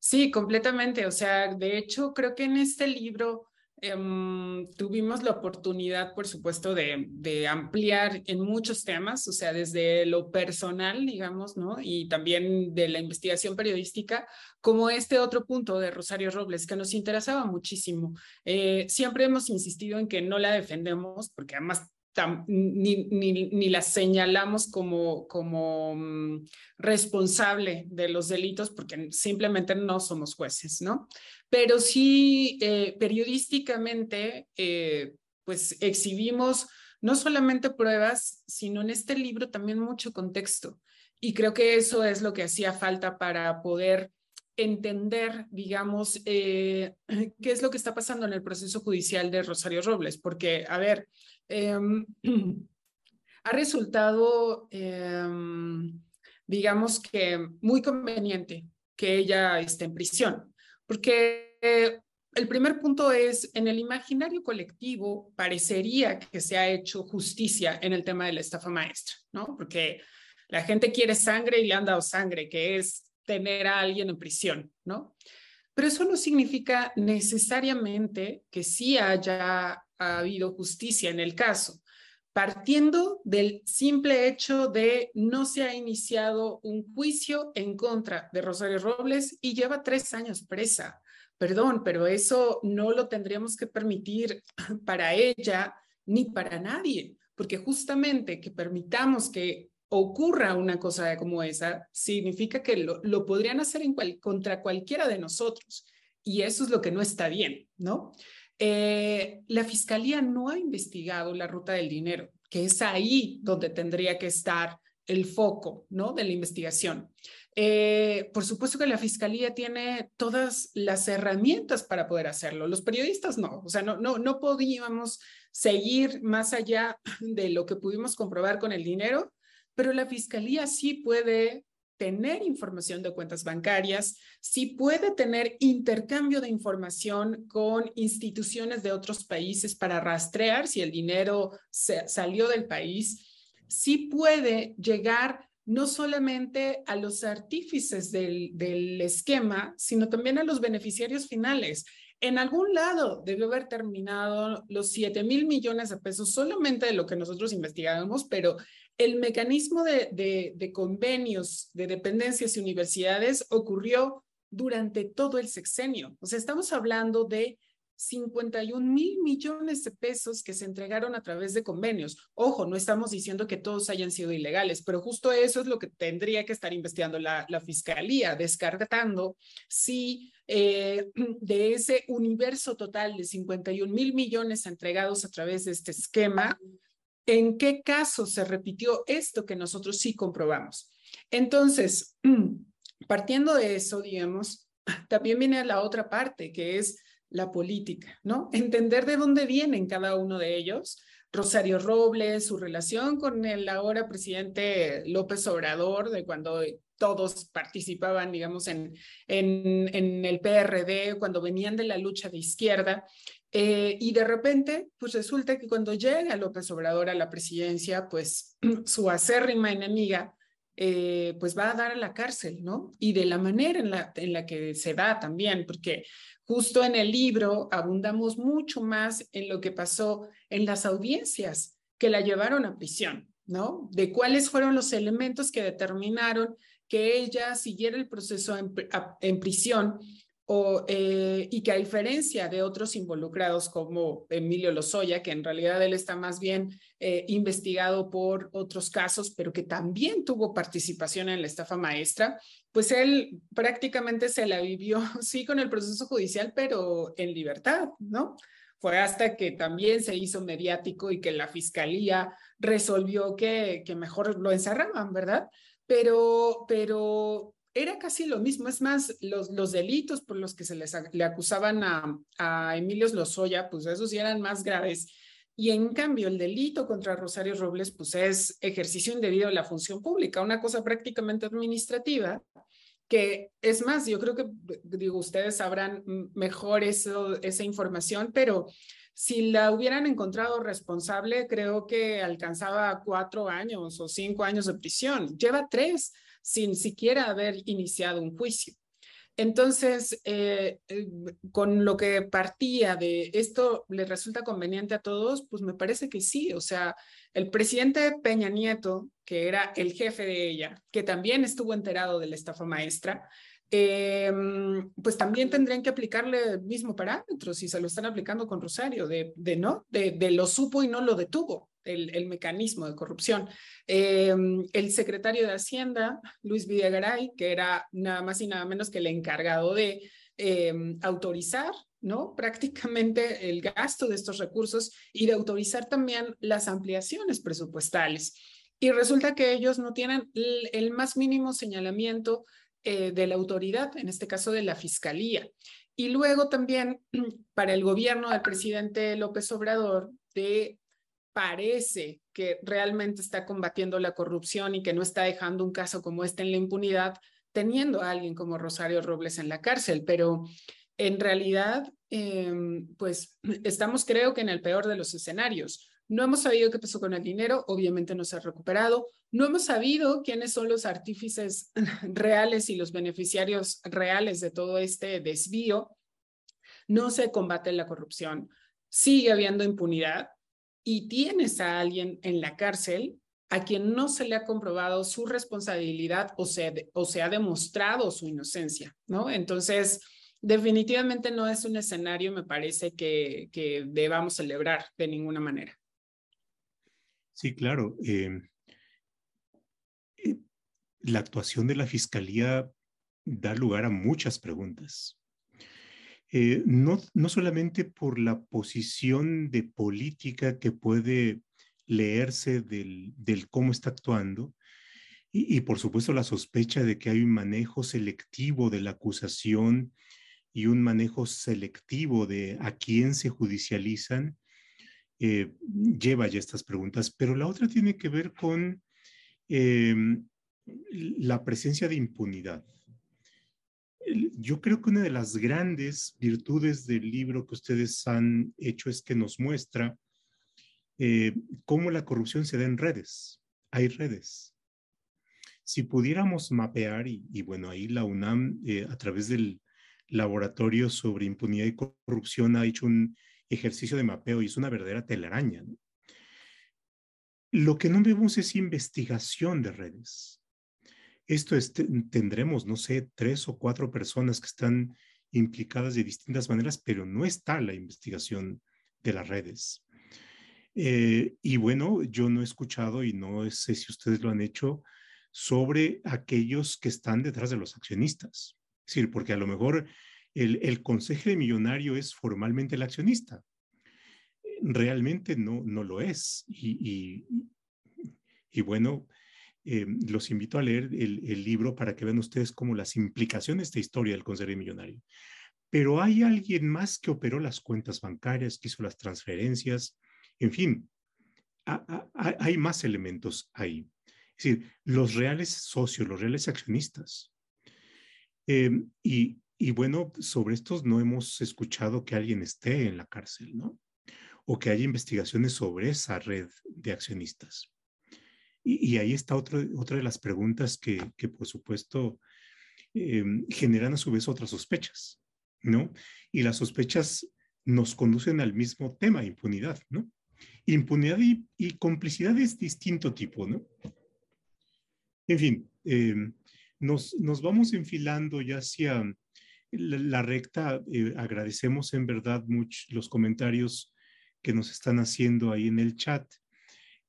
Sí, completamente. O sea, de hecho, creo que en este libro Em, tuvimos la oportunidad, por supuesto, de, ampliar en muchos temas, o sea, desde lo personal, digamos, ¿no? Y también de la investigación periodística, como este otro punto de Rosario Robles, que nos interesaba muchísimo. Eh, siempre hemos insistido en que no la defendemos, porque además ni, ni, ni, la señalamos como, como mm, responsable de los delitos porque simplemente no somos jueces, ¿no? Pero sí, eh, periodísticamente, eh, pues exhibimos no solamente pruebas, sino en este libro también mucho contexto. Y creo que eso es lo que hacía falta para poder entender, digamos, eh, qué es lo que está pasando en el proceso judicial de Rosario Robles, porque, a ver, Em, ha resultado, em, digamos que muy conveniente que ella esté en prisión, porque el primer punto es, en el imaginario colectivo parecería que se ha hecho justicia en el tema de la estafa maestra, ¿no? Porque la gente quiere sangre y le han dado sangre, que es tener a alguien en prisión, ¿no? Pero eso no significa necesariamente que sí haya ha habido justicia en el caso, partiendo del simple hecho de no se ha iniciado un juicio en contra de Rosario Robles y lleva tres años presa. Perdón, pero eso no lo tendríamos que permitir para ella ni para nadie, porque justamente que permitamos que ocurra una cosa como esa, significa que lo, podrían hacer en contra cualquiera de nosotros. Y eso es lo que no está bien, ¿no? Eh, la fiscalía no ha investigado la ruta del dinero, que es ahí donde tendría que estar el foco ¿no? de la investigación. Eh, por supuesto que la fiscalía tiene todas las herramientas para poder hacerlo. Los periodistas no, o sea, no, no, no podíamos seguir más allá de lo que pudimos comprobar con el dinero, pero la fiscalía sí puede tener información de cuentas bancarias, si puede tener intercambio de información con instituciones de otros países para rastrear si el dinero salió del país, si puede llegar no solamente a los artífices del esquema, sino también a los beneficiarios finales. En algún lado debe haber terminado los 7 mil millones de pesos solamente de lo que nosotros investigábamos, pero el mecanismo de, convenios de dependencias y universidades ocurrió durante todo el sexenio. O sea, estamos hablando de 51 mil millones de pesos que se entregaron a través de convenios. Ojo, no estamos diciendo que todos hayan sido ilegales, pero justo eso es lo que tendría que estar investigando la, fiscalía, descartando si eh, de ese universo total de 51 mil millones entregados a través de este esquema, ¿En qué caso se repitió esto que nosotros sí comprobamos? Entonces, partiendo de eso, digamos, también viene la otra parte, que es la política, ¿no? Entender de dónde vienen cada uno de ellos. Rosario Robles, su relación con el ahora presidente López Obrador, de cuando todos participaban, digamos, en, en, el PRD, cuando venían de la lucha de izquierda. Eh, y de repente, pues resulta que cuando llega López Obrador a la presidencia, pues su acérrima enemiga, eh, pues va a dar a la cárcel, ¿no? Y de la manera en la, en la que se da también, porque Justo en el libro abundamos mucho más en lo que pasó en las audiencias que la llevaron a prisión, ¿no? De cuáles fueron los elementos que determinaron que ella siguiera el proceso en, en prisión o, eh, y que a diferencia de otros involucrados como Emilio Lozoya, que en realidad él está más bien eh, investigado por otros casos, pero que también tuvo participación en la estafa maestra, pues él prácticamente se la vivió, sí, con el proceso judicial, pero en libertad, ¿no? Fue hasta que también se hizo mediático y que la fiscalía resolvió que, que mejor lo encerraban, ¿verdad? Pero, pero era casi lo mismo. Es más, los, los delitos por los que se les, le acusaban a, a Emilio Lozoya, pues esos sí eran más graves. Y en cambio, el delito contra Rosario Robles, pues es ejercicio indebido de la función pública, una cosa prácticamente administrativa, que es más, yo creo que, digo, ustedes sabrán mejor eso, esa información, pero si la hubieran encontrado responsable, creo que alcanzaba cuatro años o cinco años de prisión. Lleva tres sin siquiera haber iniciado un juicio. Entonces, eh, eh, con lo que partía de esto, ¿le resulta conveniente a todos? Pues me parece que sí. O sea, el presidente Peña Nieto, que era el jefe de ella, que también estuvo enterado de la estafa maestra, eh, pues también tendrían que aplicarle el mismo parámetro si se lo están aplicando con Rosario, de, no, de, lo supo y no lo detuvo, el, mecanismo de corrupción. Eh, el secretario de Hacienda, Luis Videgaray, que era nada más y nada menos que el encargado de eh, autorizar ¿no? Prácticamente el gasto de estos recursos y de autorizar también las ampliaciones presupuestales. Y resulta que ellos no tienen el, el más mínimo señalamiento eh, de la autoridad, en este caso de la Fiscalía. Y luego también para el gobierno del presidente López Obrador, de parece que realmente está combatiendo la corrupción y que no está dejando un caso como este en la impunidad, teniendo a alguien como Rosario Robles en la cárcel. Pero en realidad, eh, pues estamos creo que en el peor de los escenarios. No hemos sabido qué pasó con el dinero, obviamente no se ha recuperado. No hemos sabido quiénes son los artífices reales y los beneficiarios reales de todo este desvío. No se combate la corrupción. Sigue habiendo impunidad y tienes a alguien en la cárcel a quien no se le ha comprobado su responsabilidad o se, o se ha demostrado su inocencia, ¿no? Entonces, definitivamente no es un escenario, me parece, que, debamos celebrar de ninguna manera. Sí, claro. Em, eh, la actuación de la Fiscalía da lugar a muchas preguntas. Eh, no, no solamente por la posición de política que puede leerse del, del cómo está actuando, y, por supuesto la sospecha de que hay un manejo selectivo de la acusación y un manejo selectivo de a quién se judicializan, eh, lleva ya estas preguntas, pero la otra tiene que ver con em, la presencia de impunidad. Yo creo que una de las grandes virtudes del libro que ustedes han hecho es que nos muestra eh, cómo la corrupción se da en redes. Hay redes. Si pudiéramos mapear, y, bueno, ahí la UNAM, eh, a través del Laboratorio sobre Impunidad y Corrupción, ha hecho un ejercicio de mapeo y es una verdadera telaraña. Lo que no vemos es investigación de redes. Esto es, tendremos, no sé, tres o cuatro personas que están implicadas de distintas maneras, pero no está la investigación de las redes. Eh, y bueno, yo no he escuchado y no sé si ustedes lo han hecho sobre aquellos que están detrás de los accionistas. Es decir, porque a lo mejor el, el consejo de millonario es formalmente el accionista. Realmente no, no lo es. Y, y, y bueno, eh, los invito a leer el, libro para que vean ustedes como las implicaciones de historia del consejo millonario. Pero hay alguien más que operó las cuentas bancarias, que hizo las transferencias, en fin, hay más elementos ahí. Es decir, los reales socios, los reales accionistas. Em, y bueno, sobre estos no hemos escuchado que alguien esté en la cárcel, ¿no? O que haya investigaciones sobre esa red de accionistas. Y, ahí está otra de las preguntas que, que por supuesto, em, generan a su vez otras sospechas, ¿no? Y las sospechas nos conducen al mismo tema, impunidad, ¿no? Impunidad y, y complicidad es distinto tipo, ¿no? En fin, em, nos, nos, vamos enfilando ya hacia la, recta. Eh, agradecemos en verdad mucho los comentarios que nos están haciendo ahí en el chat.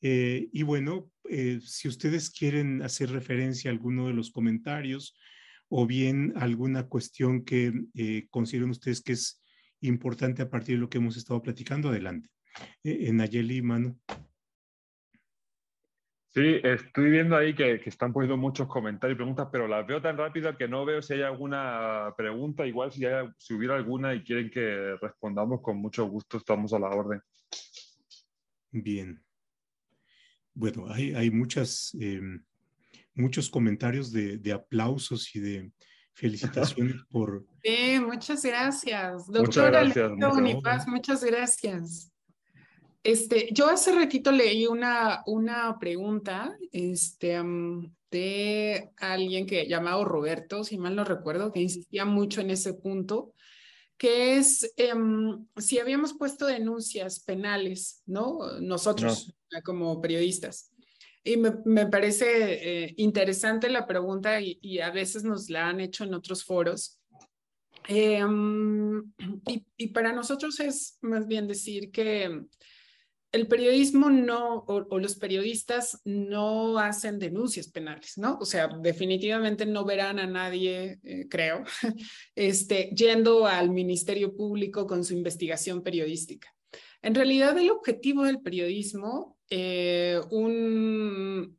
Eh, y bueno, eh, si ustedes quieren hacer referencia a alguno de los comentarios o bien alguna cuestión que consideren ustedes que es importante a partir de lo que hemos estado platicando, adelante. en Nayeli, Manu. Sí, estoy viendo ahí que, están poniendo muchos comentarios y preguntas, pero las veo tan rápidas que no veo si hay alguna pregunta. Igual si, si hubiera alguna y quieren que respondamos, con mucho gusto estamos a la orden. Bien. Bueno, hay, hay muchas, em, muchos comentarios de, de, aplausos y de felicitaciones por... Sí, muchas gracias. Doctora muchas gracias. muchas gracias. Este, yo hace ratito leí una, una pregunta este, de alguien que llamado Roberto, si mal no recuerdo, que insistía mucho en ese punto, que es em, si habíamos puesto denuncias penales, ¿no? Nosotros como periodistas. Y me, me parece eh, interesante la pregunta y, y, a veces nos la han hecho en otros foros. Em, y, y, para nosotros es más bien decir que el periodismo no, o, los periodistas no hacen denuncias penales, ¿no? O sea, definitivamente no verán a nadie, eh, creo, este, yendo al Ministerio Público con su investigación periodística. En realidad, el objetivo del periodismo, eh, un,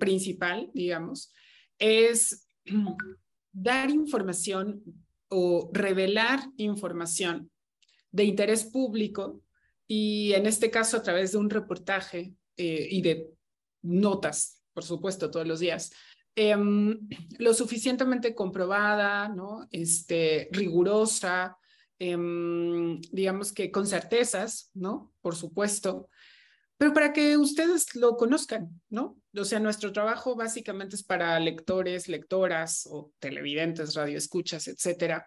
principal, digamos, es dar información o revelar información de interés público y en este caso a través de un reportaje eh, y de notas, por supuesto, todos los días, em, lo suficientemente comprobada, ¿no? este, rigurosa, em, digamos que con certezas, ¿no? Por supuesto, pero para que ustedes lo conozcan, ¿no? O sea, nuestro trabajo básicamente es para lectores, lectoras o televidentes, radioescuchas, etcétera,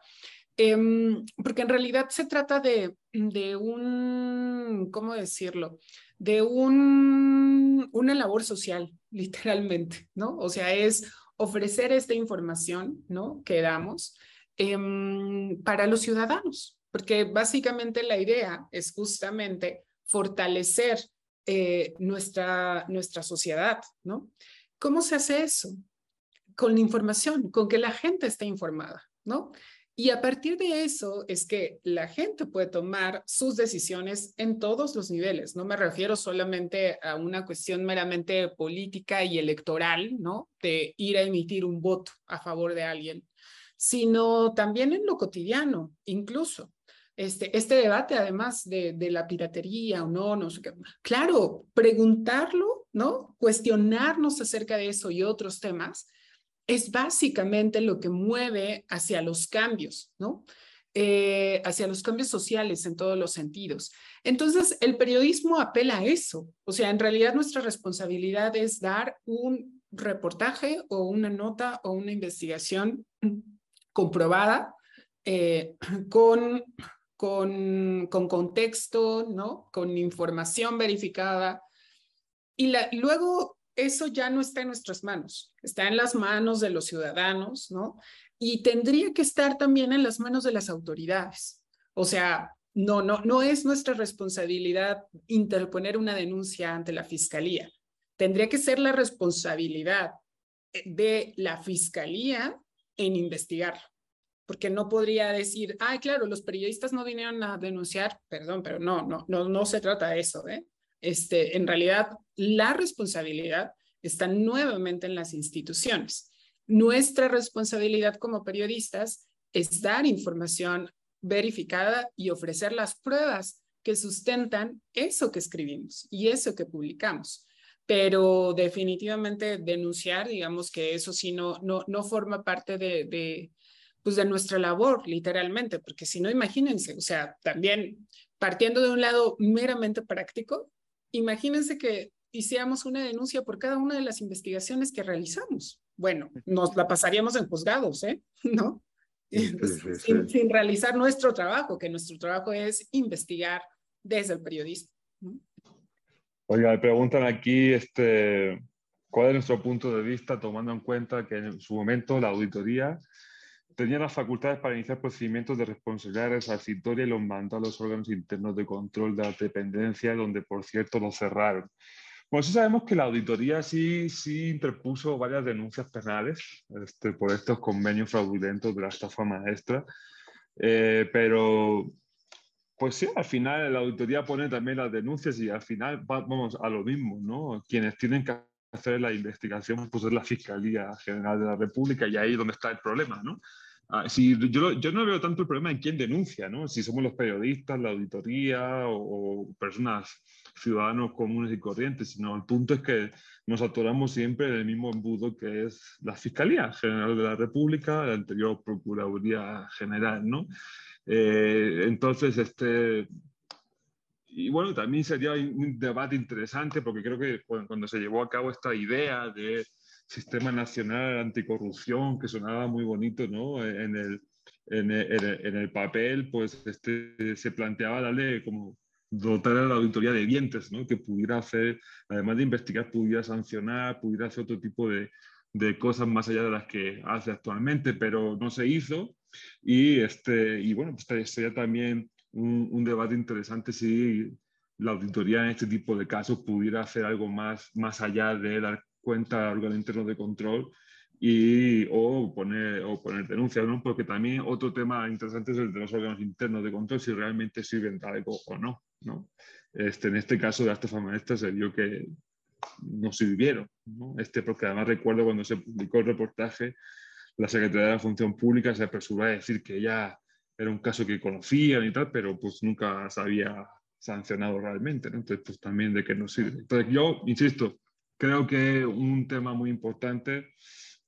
Em, porque en realidad se trata de, de un, ¿cómo decirlo? De un, una labor social, literalmente, ¿no? O sea, es ofrecer esta información, ¿no? Que damos em, para los ciudadanos, porque básicamente la idea es justamente fortalecer eh, nuestra, nuestra sociedad, ¿no? ¿Cómo se hace eso? Con la información, con que la gente esté informada, ¿no? Y a partir de eso es que la gente puede tomar sus decisiones en todos los niveles. No me refiero solamente a una cuestión meramente política y electoral, ¿no? De ir a emitir un voto a favor de alguien, sino también en lo cotidiano, incluso. Este, este debate, además de, de la piratería o no, no sé qué. Claro, preguntarlo, ¿no? Cuestionarnos acerca de eso y otros temas es básicamente lo que mueve hacia los cambios, ¿no? Eh, hacia los cambios sociales en todos los sentidos. Entonces, el periodismo apela a eso. O sea, en realidad nuestra responsabilidad es dar un reportaje o una nota o una investigación comprobada eh, con, con, con, contexto, ¿no? Con información verificada. Y luego eso ya no está en nuestras manos, está en las manos de los ciudadanos, ¿no? Y tendría que estar también en las manos de las autoridades. O sea, no, no, no es nuestra responsabilidad interponer una denuncia ante la fiscalía. Tendría que ser la responsabilidad de la fiscalía en investigarlo. Porque no podría decir, ah, claro, los periodistas no vinieron a denunciar, perdón, pero no, no, no, no se trata de eso, ¿eh? Este, en realidad, la responsabilidad está nuevamente en las instituciones. Nuestra responsabilidad como periodistas es dar información verificada y ofrecer las pruebas que sustentan eso que escribimos y eso que publicamos. Pero definitivamente denunciar, digamos que eso sí no, no, no forma parte de, de, pues de nuestra labor, literalmente, porque si no, imagínense, o sea, también partiendo de un lado meramente práctico, imagínense que hiciéramos una denuncia por cada una de las investigaciones que realizamos. Bueno, nos la pasaríamos en juzgados, ¿eh? ¿No? sin, realizar nuestro trabajo, que nuestro trabajo es investigar desde el periodismo. Oiga, me preguntan aquí este, cuál es nuestro punto de vista tomando en cuenta que en su momento la auditoría tenía las facultades para iniciar procedimientos de responsabilidad resarcitoria y los mandó a los órganos internos de control de la dependencia, donde por cierto lo cerraron. Bueno, sí sabemos que la auditoría sí, sí interpuso varias denuncias penales este, por estos convenios fraudulentos de la estafa maestra, eh, pero pues sí, al final la auditoría pone también las denuncias y al final vamos a lo mismo, ¿no? Quienes tienen que hacer la investigación pues es la Fiscalía General de la República y ahí es donde está el problema, ¿no? Ah, si, yo, yo, no veo tanto el problema en quién denuncia, ¿no? Si somos los periodistas, la auditoría o, personas, ciudadanos comunes y corrientes, sino el punto es que nos atoramos siempre en el mismo embudo que es la Fiscalía General de la República, la anterior Procuraduría General, ¿no? Eh, entonces, este, y bueno, también sería un debate interesante porque creo que cuando se llevó a cabo esta idea de Sistema Nacional Anticorrupción, que sonaba muy bonito, ¿no? En el, en el, en el papel, pues este, se planteaba darle como dotar a la auditoría de dientes, ¿no? Que pudiera hacer, además de investigar, pudiera sancionar, pudiera hacer otro tipo de, de cosas más allá de las que hace actualmente, pero no se hizo. Y, este, y bueno, pues sería también un, un, debate interesante si la auditoría en este tipo de casos pudiera hacer algo más, más allá de dar cuenta al órgano interno de control y, o, poner, o poner denuncias, ¿no? porque también otro tema interesante es el de los órganos internos de control, si realmente sirven de algo o no. ¿no? Este, en este caso de la estafa maestra se vio que no sirvieron. ¿no? Este, porque además recuerdo cuando se publicó el reportaje, la Secretaría de la Función Pública se apresuró a decir que ya era un caso que conocían y tal, pero pues nunca se había sancionado realmente. ¿no? Entonces, pues también de qué no sirve. Entonces, yo insisto, Creo que un tema muy importante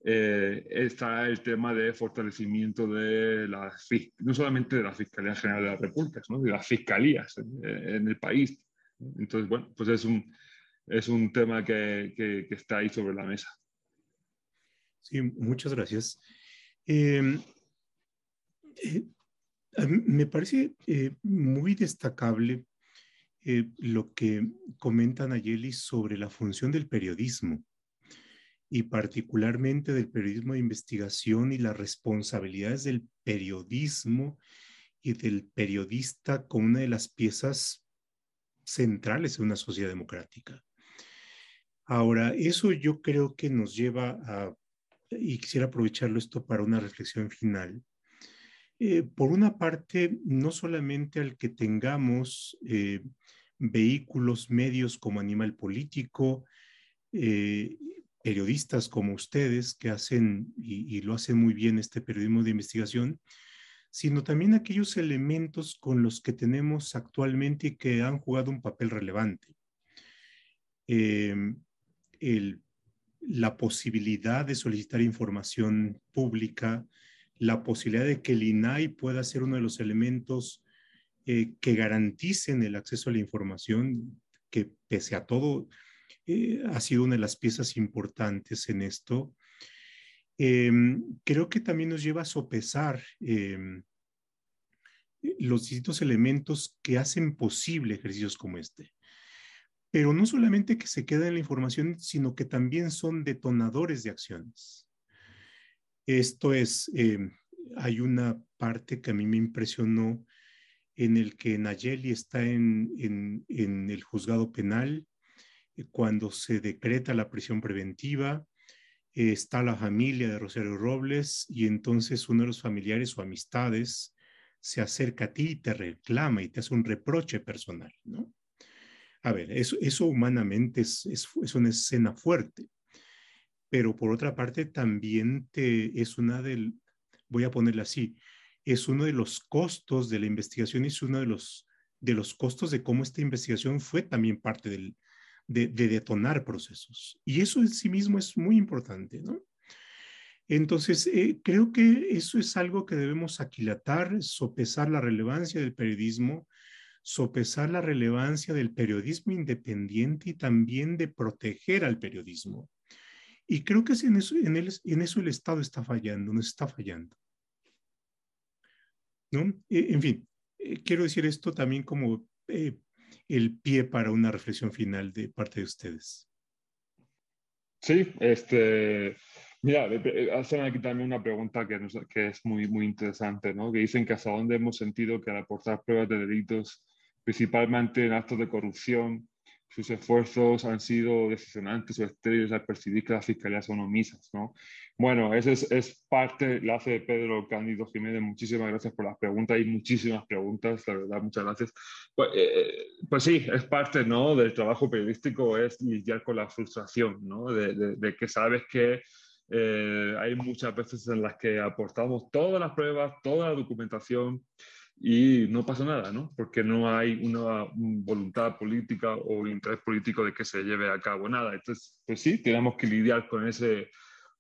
eh, está el tema de fortalecimiento de la, no solamente de la Fiscalía General de la República, sino de las fiscalías en, el país. Entonces, bueno, pues es un, es un tema que, que, está ahí sobre la mesa. Sí, muchas gracias. Em, eh, me parece eh, muy destacable eh, lo que comentan Nayeli sobre la función del periodismo y particularmente del periodismo de investigación y las responsabilidades del periodismo y del periodista como una de las piezas centrales de una sociedad democrática. Ahora, eso yo creo que nos lleva a, y quisiera aprovecharlo esto para una reflexión final, eh, por una parte, no solamente al que tengamos eh, vehículos, medios como Animal Político, eh, periodistas como ustedes que hacen y, lo hacen muy bien este periodismo de investigación, sino también aquellos elementos con los que tenemos actualmente y que han jugado un papel relevante. la posibilidad de solicitar información pública, la posibilidad de que el INAI pueda ser uno de los elementos eh, que garanticen el acceso a la información, que pese a todo eh, ha sido una de las piezas importantes en esto. Em, creo que también nos lleva a sopesar em, los distintos elementos que hacen posible ejercicios como este. Pero no solamente que se queda en la información, sino que también son detonadores de acciones. Esto es, em, hay una parte que a mí me impresionó en el que Nayeli está en, el juzgado penal, eh, cuando se decreta la prisión preventiva, eh, está la familia de Rosario Robles y entonces uno de los familiares o amistades se acerca a ti y te reclama y te hace un reproche personal, ¿no? A ver, eso, eso humanamente es, es, una escena fuerte. Pero por otra parte también te, es una del, voy a ponerlo así, es uno de los costos de la investigación es uno de los, de los costos de cómo esta investigación fue también parte del, de, detonar procesos. Y eso en sí mismo es muy importante, ¿no? Entonces, eh, creo que eso es algo que debemos aquilatar, sopesar la relevancia del periodismo, sopesar la relevancia del periodismo independiente y también de proteger al periodismo. Y creo que en eso, en, el, en eso el Estado está fallando, nos está fallando. ¿No? E, en fin, eh, quiero decir esto también como eh, el pie para una reflexión final de parte de ustedes. Sí, este, mira, hacen aquí también una pregunta que, que es muy, muy interesante, ¿no? Que dicen que hasta dónde hemos sentido que al aportar pruebas de delitos principalmente en actos de corrupción. Sus esfuerzos han sido decepcionantes o estériles al percibir que las fiscalías son omisas. ¿no? Bueno, esa es, es, parte, la hace Pedro Cándido Jiménez. Muchísimas gracias por las preguntas. Hay muchísimas preguntas, la verdad, muchas gracias. Pues, eh, pues sí, es parte ¿no? del trabajo periodístico, es lidiar con la frustración ¿no? de, de, que sabes que eh, hay muchas veces en las que aportamos todas las pruebas, toda la documentación y no pasa nada, ¿no? Porque no hay una voluntad política o interés político de que se lleve a cabo nada. Entonces, pues sí, tenemos que lidiar con ese,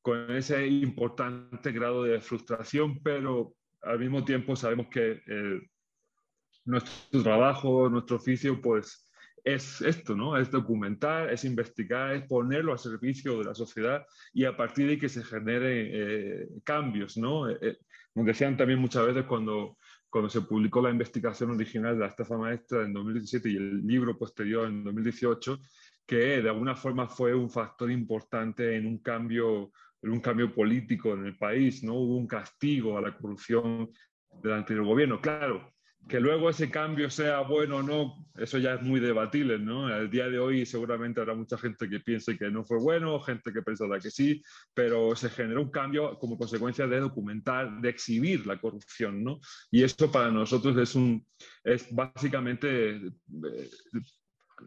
con ese importante grado de frustración, pero al mismo tiempo sabemos que eh, nuestro trabajo, nuestro oficio, pues es esto, ¿no? Es documentar, es investigar, es ponerlo al servicio de la sociedad y a partir de que se generen eh, cambios, ¿no? Eh, nos decían también muchas veces cuando cuando se publicó la investigación original de la estafa maestra en 2017 y el libro posterior en 2018, que de alguna forma fue un factor importante en un cambio, en un cambio político en el país, ¿no? Hubo un castigo a la corrupción del anterior gobierno. Claro, que luego ese cambio sea bueno o no, eso ya es muy debatible, ¿no? Al día de hoy seguramente habrá mucha gente que piense que no fue bueno, gente que pensará que sí, pero se generó un cambio como consecuencia de documentar, de exhibir la corrupción, ¿no? Y eso para nosotros es, un, es básicamente eh,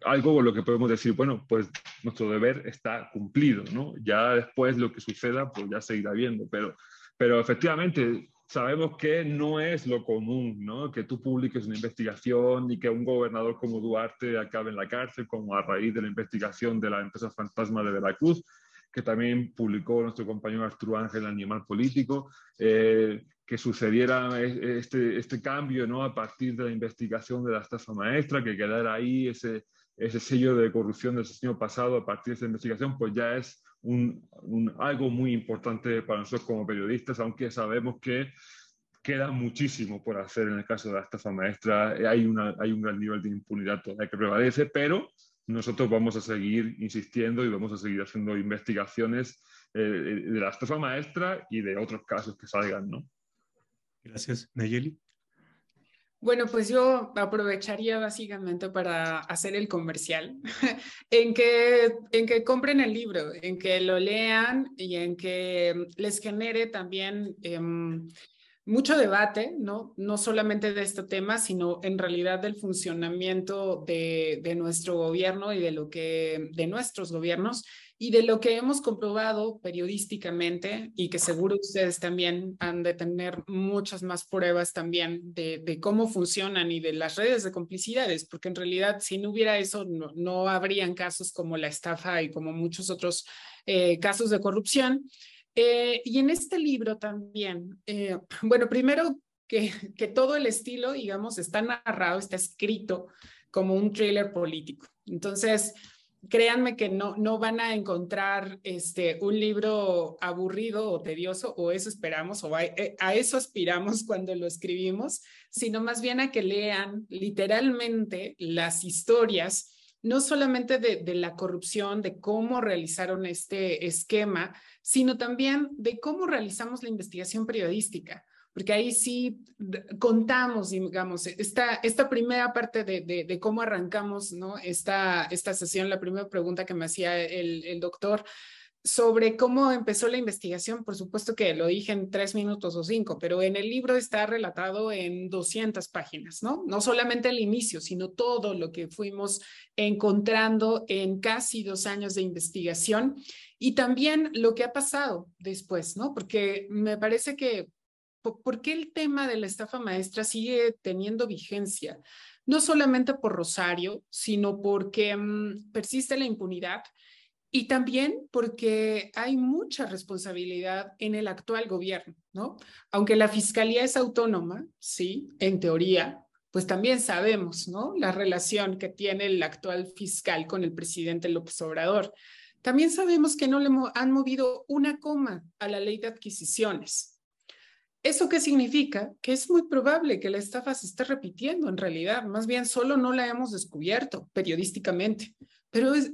algo con lo que podemos decir, bueno, pues nuestro deber está cumplido, ¿no? Ya después lo que suceda, pues ya se irá viendo, pero, pero efectivamente sabemos que no es lo común, ¿no? Que tú publiques una investigación y que un gobernador como Duarte acabe en la cárcel, como a raíz de la investigación de la empresa fantasma de Veracruz, que también publicó nuestro compañero Arturo Ángel Animal Político, eh, que sucediera este, este cambio, ¿no? A partir de la investigación de la estafa maestra, que quedara ahí ese, ese sello de corrupción del año pasado a partir de esa investigación, pues ya es un, algo muy importante para nosotros como periodistas, aunque sabemos que queda muchísimo por hacer en el caso de la estafa maestra. Hay, una, hay un gran nivel de impunidad todavía que prevalece, pero nosotros vamos a seguir insistiendo y vamos a seguir haciendo investigaciones eh, de la estafa maestra y de otros casos que salgan, ¿no? Gracias, Nayeli. Bueno, pues yo aprovecharía básicamente para hacer el comercial, en, que, en que compren el libro, en que lo lean y en que les genere también em, mucho debate, ¿no? No solamente de este tema, sino en realidad del funcionamiento de, de nuestro gobierno y de lo que, de nuestros gobiernos y de lo que hemos comprobado periodísticamente y que seguro ustedes también han de tener muchas más pruebas también de, cómo funcionan y de las redes de complicidades, porque en realidad si no hubiera eso no, habrían casos como la estafa y como muchos otros eh, casos de corrupción. Eh, y en este libro también, eh, bueno, primero que, que todo el estilo, digamos, está narrado, está escrito como un thriller político. Entonces, créanme que no, no van a encontrar este, un libro aburrido o tedioso, o eso esperamos, o a, eh, a, eso aspiramos cuando lo escribimos, sino más bien a que lean literalmente las historias, no solamente de, de la corrupción, de cómo realizaron este esquema, sino también de cómo realizamos la investigación periodística porque ahí sí contamos, digamos, esta, esta primera parte de, de, cómo arrancamos ¿no? esta, esta sesión, la primera pregunta que me hacía el, el doctor, sobre cómo empezó la investigación, por supuesto que lo dije en tres minutos o cinco, pero en el libro está relatado en 200 páginas, ¿no? No solamente el inicio, sino todo lo que fuimos encontrando en casi dos años de investigación y también lo que ha pasado después, ¿no? Porque me parece que, ¿por qué el tema de la estafa maestra sigue teniendo vigencia? No solamente por Rosario, sino porque mm, persiste la impunidad y también porque hay mucha responsabilidad en el actual gobierno, ¿no? Aunque la fiscalía es autónoma, sí, en teoría, pues también sabemos, ¿no? La relación que tiene el actual fiscal con el presidente López Obrador. También sabemos que no le han movido una coma a la ley de adquisiciones. ¿Eso qué significa? Que es muy probable que la estafa se esté repitiendo en realidad, más bien solo no la hemos descubierto periodísticamente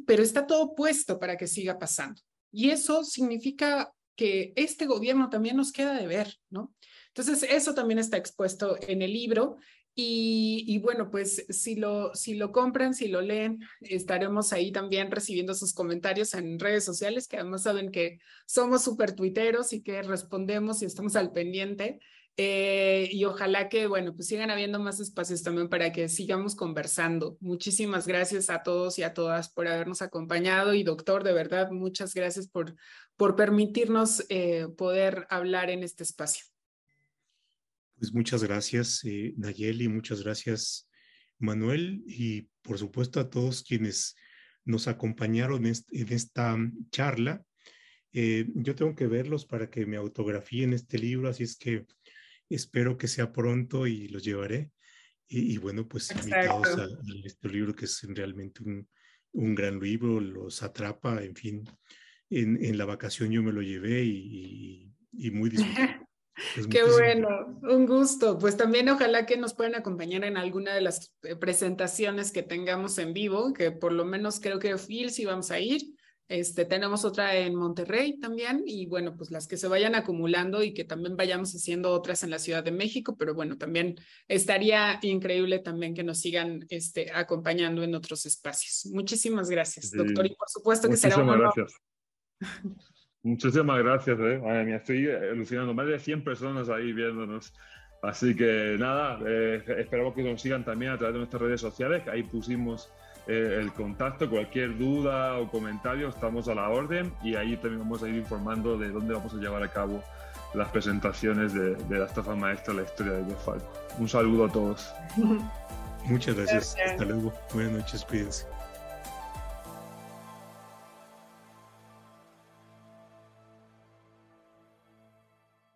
pero, está todo puesto para que siga pasando. Y eso significa que este gobierno también nos queda de ver, ¿no? Entonces, eso también está expuesto en el libro. Y, bueno, pues si lo, si lo compran, si lo leen, estaremos ahí también recibiendo sus comentarios en redes sociales, que además saben que somos súper tuiteros y que respondemos y estamos al pendiente. Eh, y ojalá que, bueno, pues sigan habiendo más espacios también para que sigamos conversando. Muchísimas gracias a todos y a todas por habernos acompañado y doctor, de verdad, muchas gracias por, por permitirnos eh, poder hablar en este espacio. Pues muchas gracias, eh, Nayeli, muchas gracias, Manuel, y por supuesto a todos quienes nos acompañaron en esta charla. yo tengo que verlos para que me autografíen este libro, así es que Espero que sea pronto y los llevaré. Y, bueno, pues invitados a, este libro que es realmente un, un, gran libro, los atrapa, en fin. En, en la vacación yo me lo llevé y, y muy disfrutado. Pues Qué bueno, un gusto. Pues también ojalá que nos puedan acompañar en alguna de las eh, presentaciones que tengamos en vivo, que por lo menos creo que Phil sí vamos a ir. Este, tenemos otra en Monterrey también y bueno, pues las que se vayan acumulando y que también vayamos haciendo otras en la Ciudad de México, pero bueno, también estaría increíble también que nos sigan este, acompañando en otros espacios. Muchísimas gracias, doctor, y por supuesto que será un honor. Gracias. Muchísimas gracias, eh. Madre mía, estoy alucinando. Más de 100 personas ahí viéndonos. Así que nada, eh, esperamos que nos sigan también a través de nuestras redes sociales, que ahí pusimos eh, el contacto, cualquier duda o comentario, estamos a la orden y ahí también vamos a ir informando de dónde vamos a llevar a cabo las presentaciones de, la estafa maestra, la historia de Falco. Un saludo a todos. Muchas gracias. Hasta luego. Buenas noches, cuídense.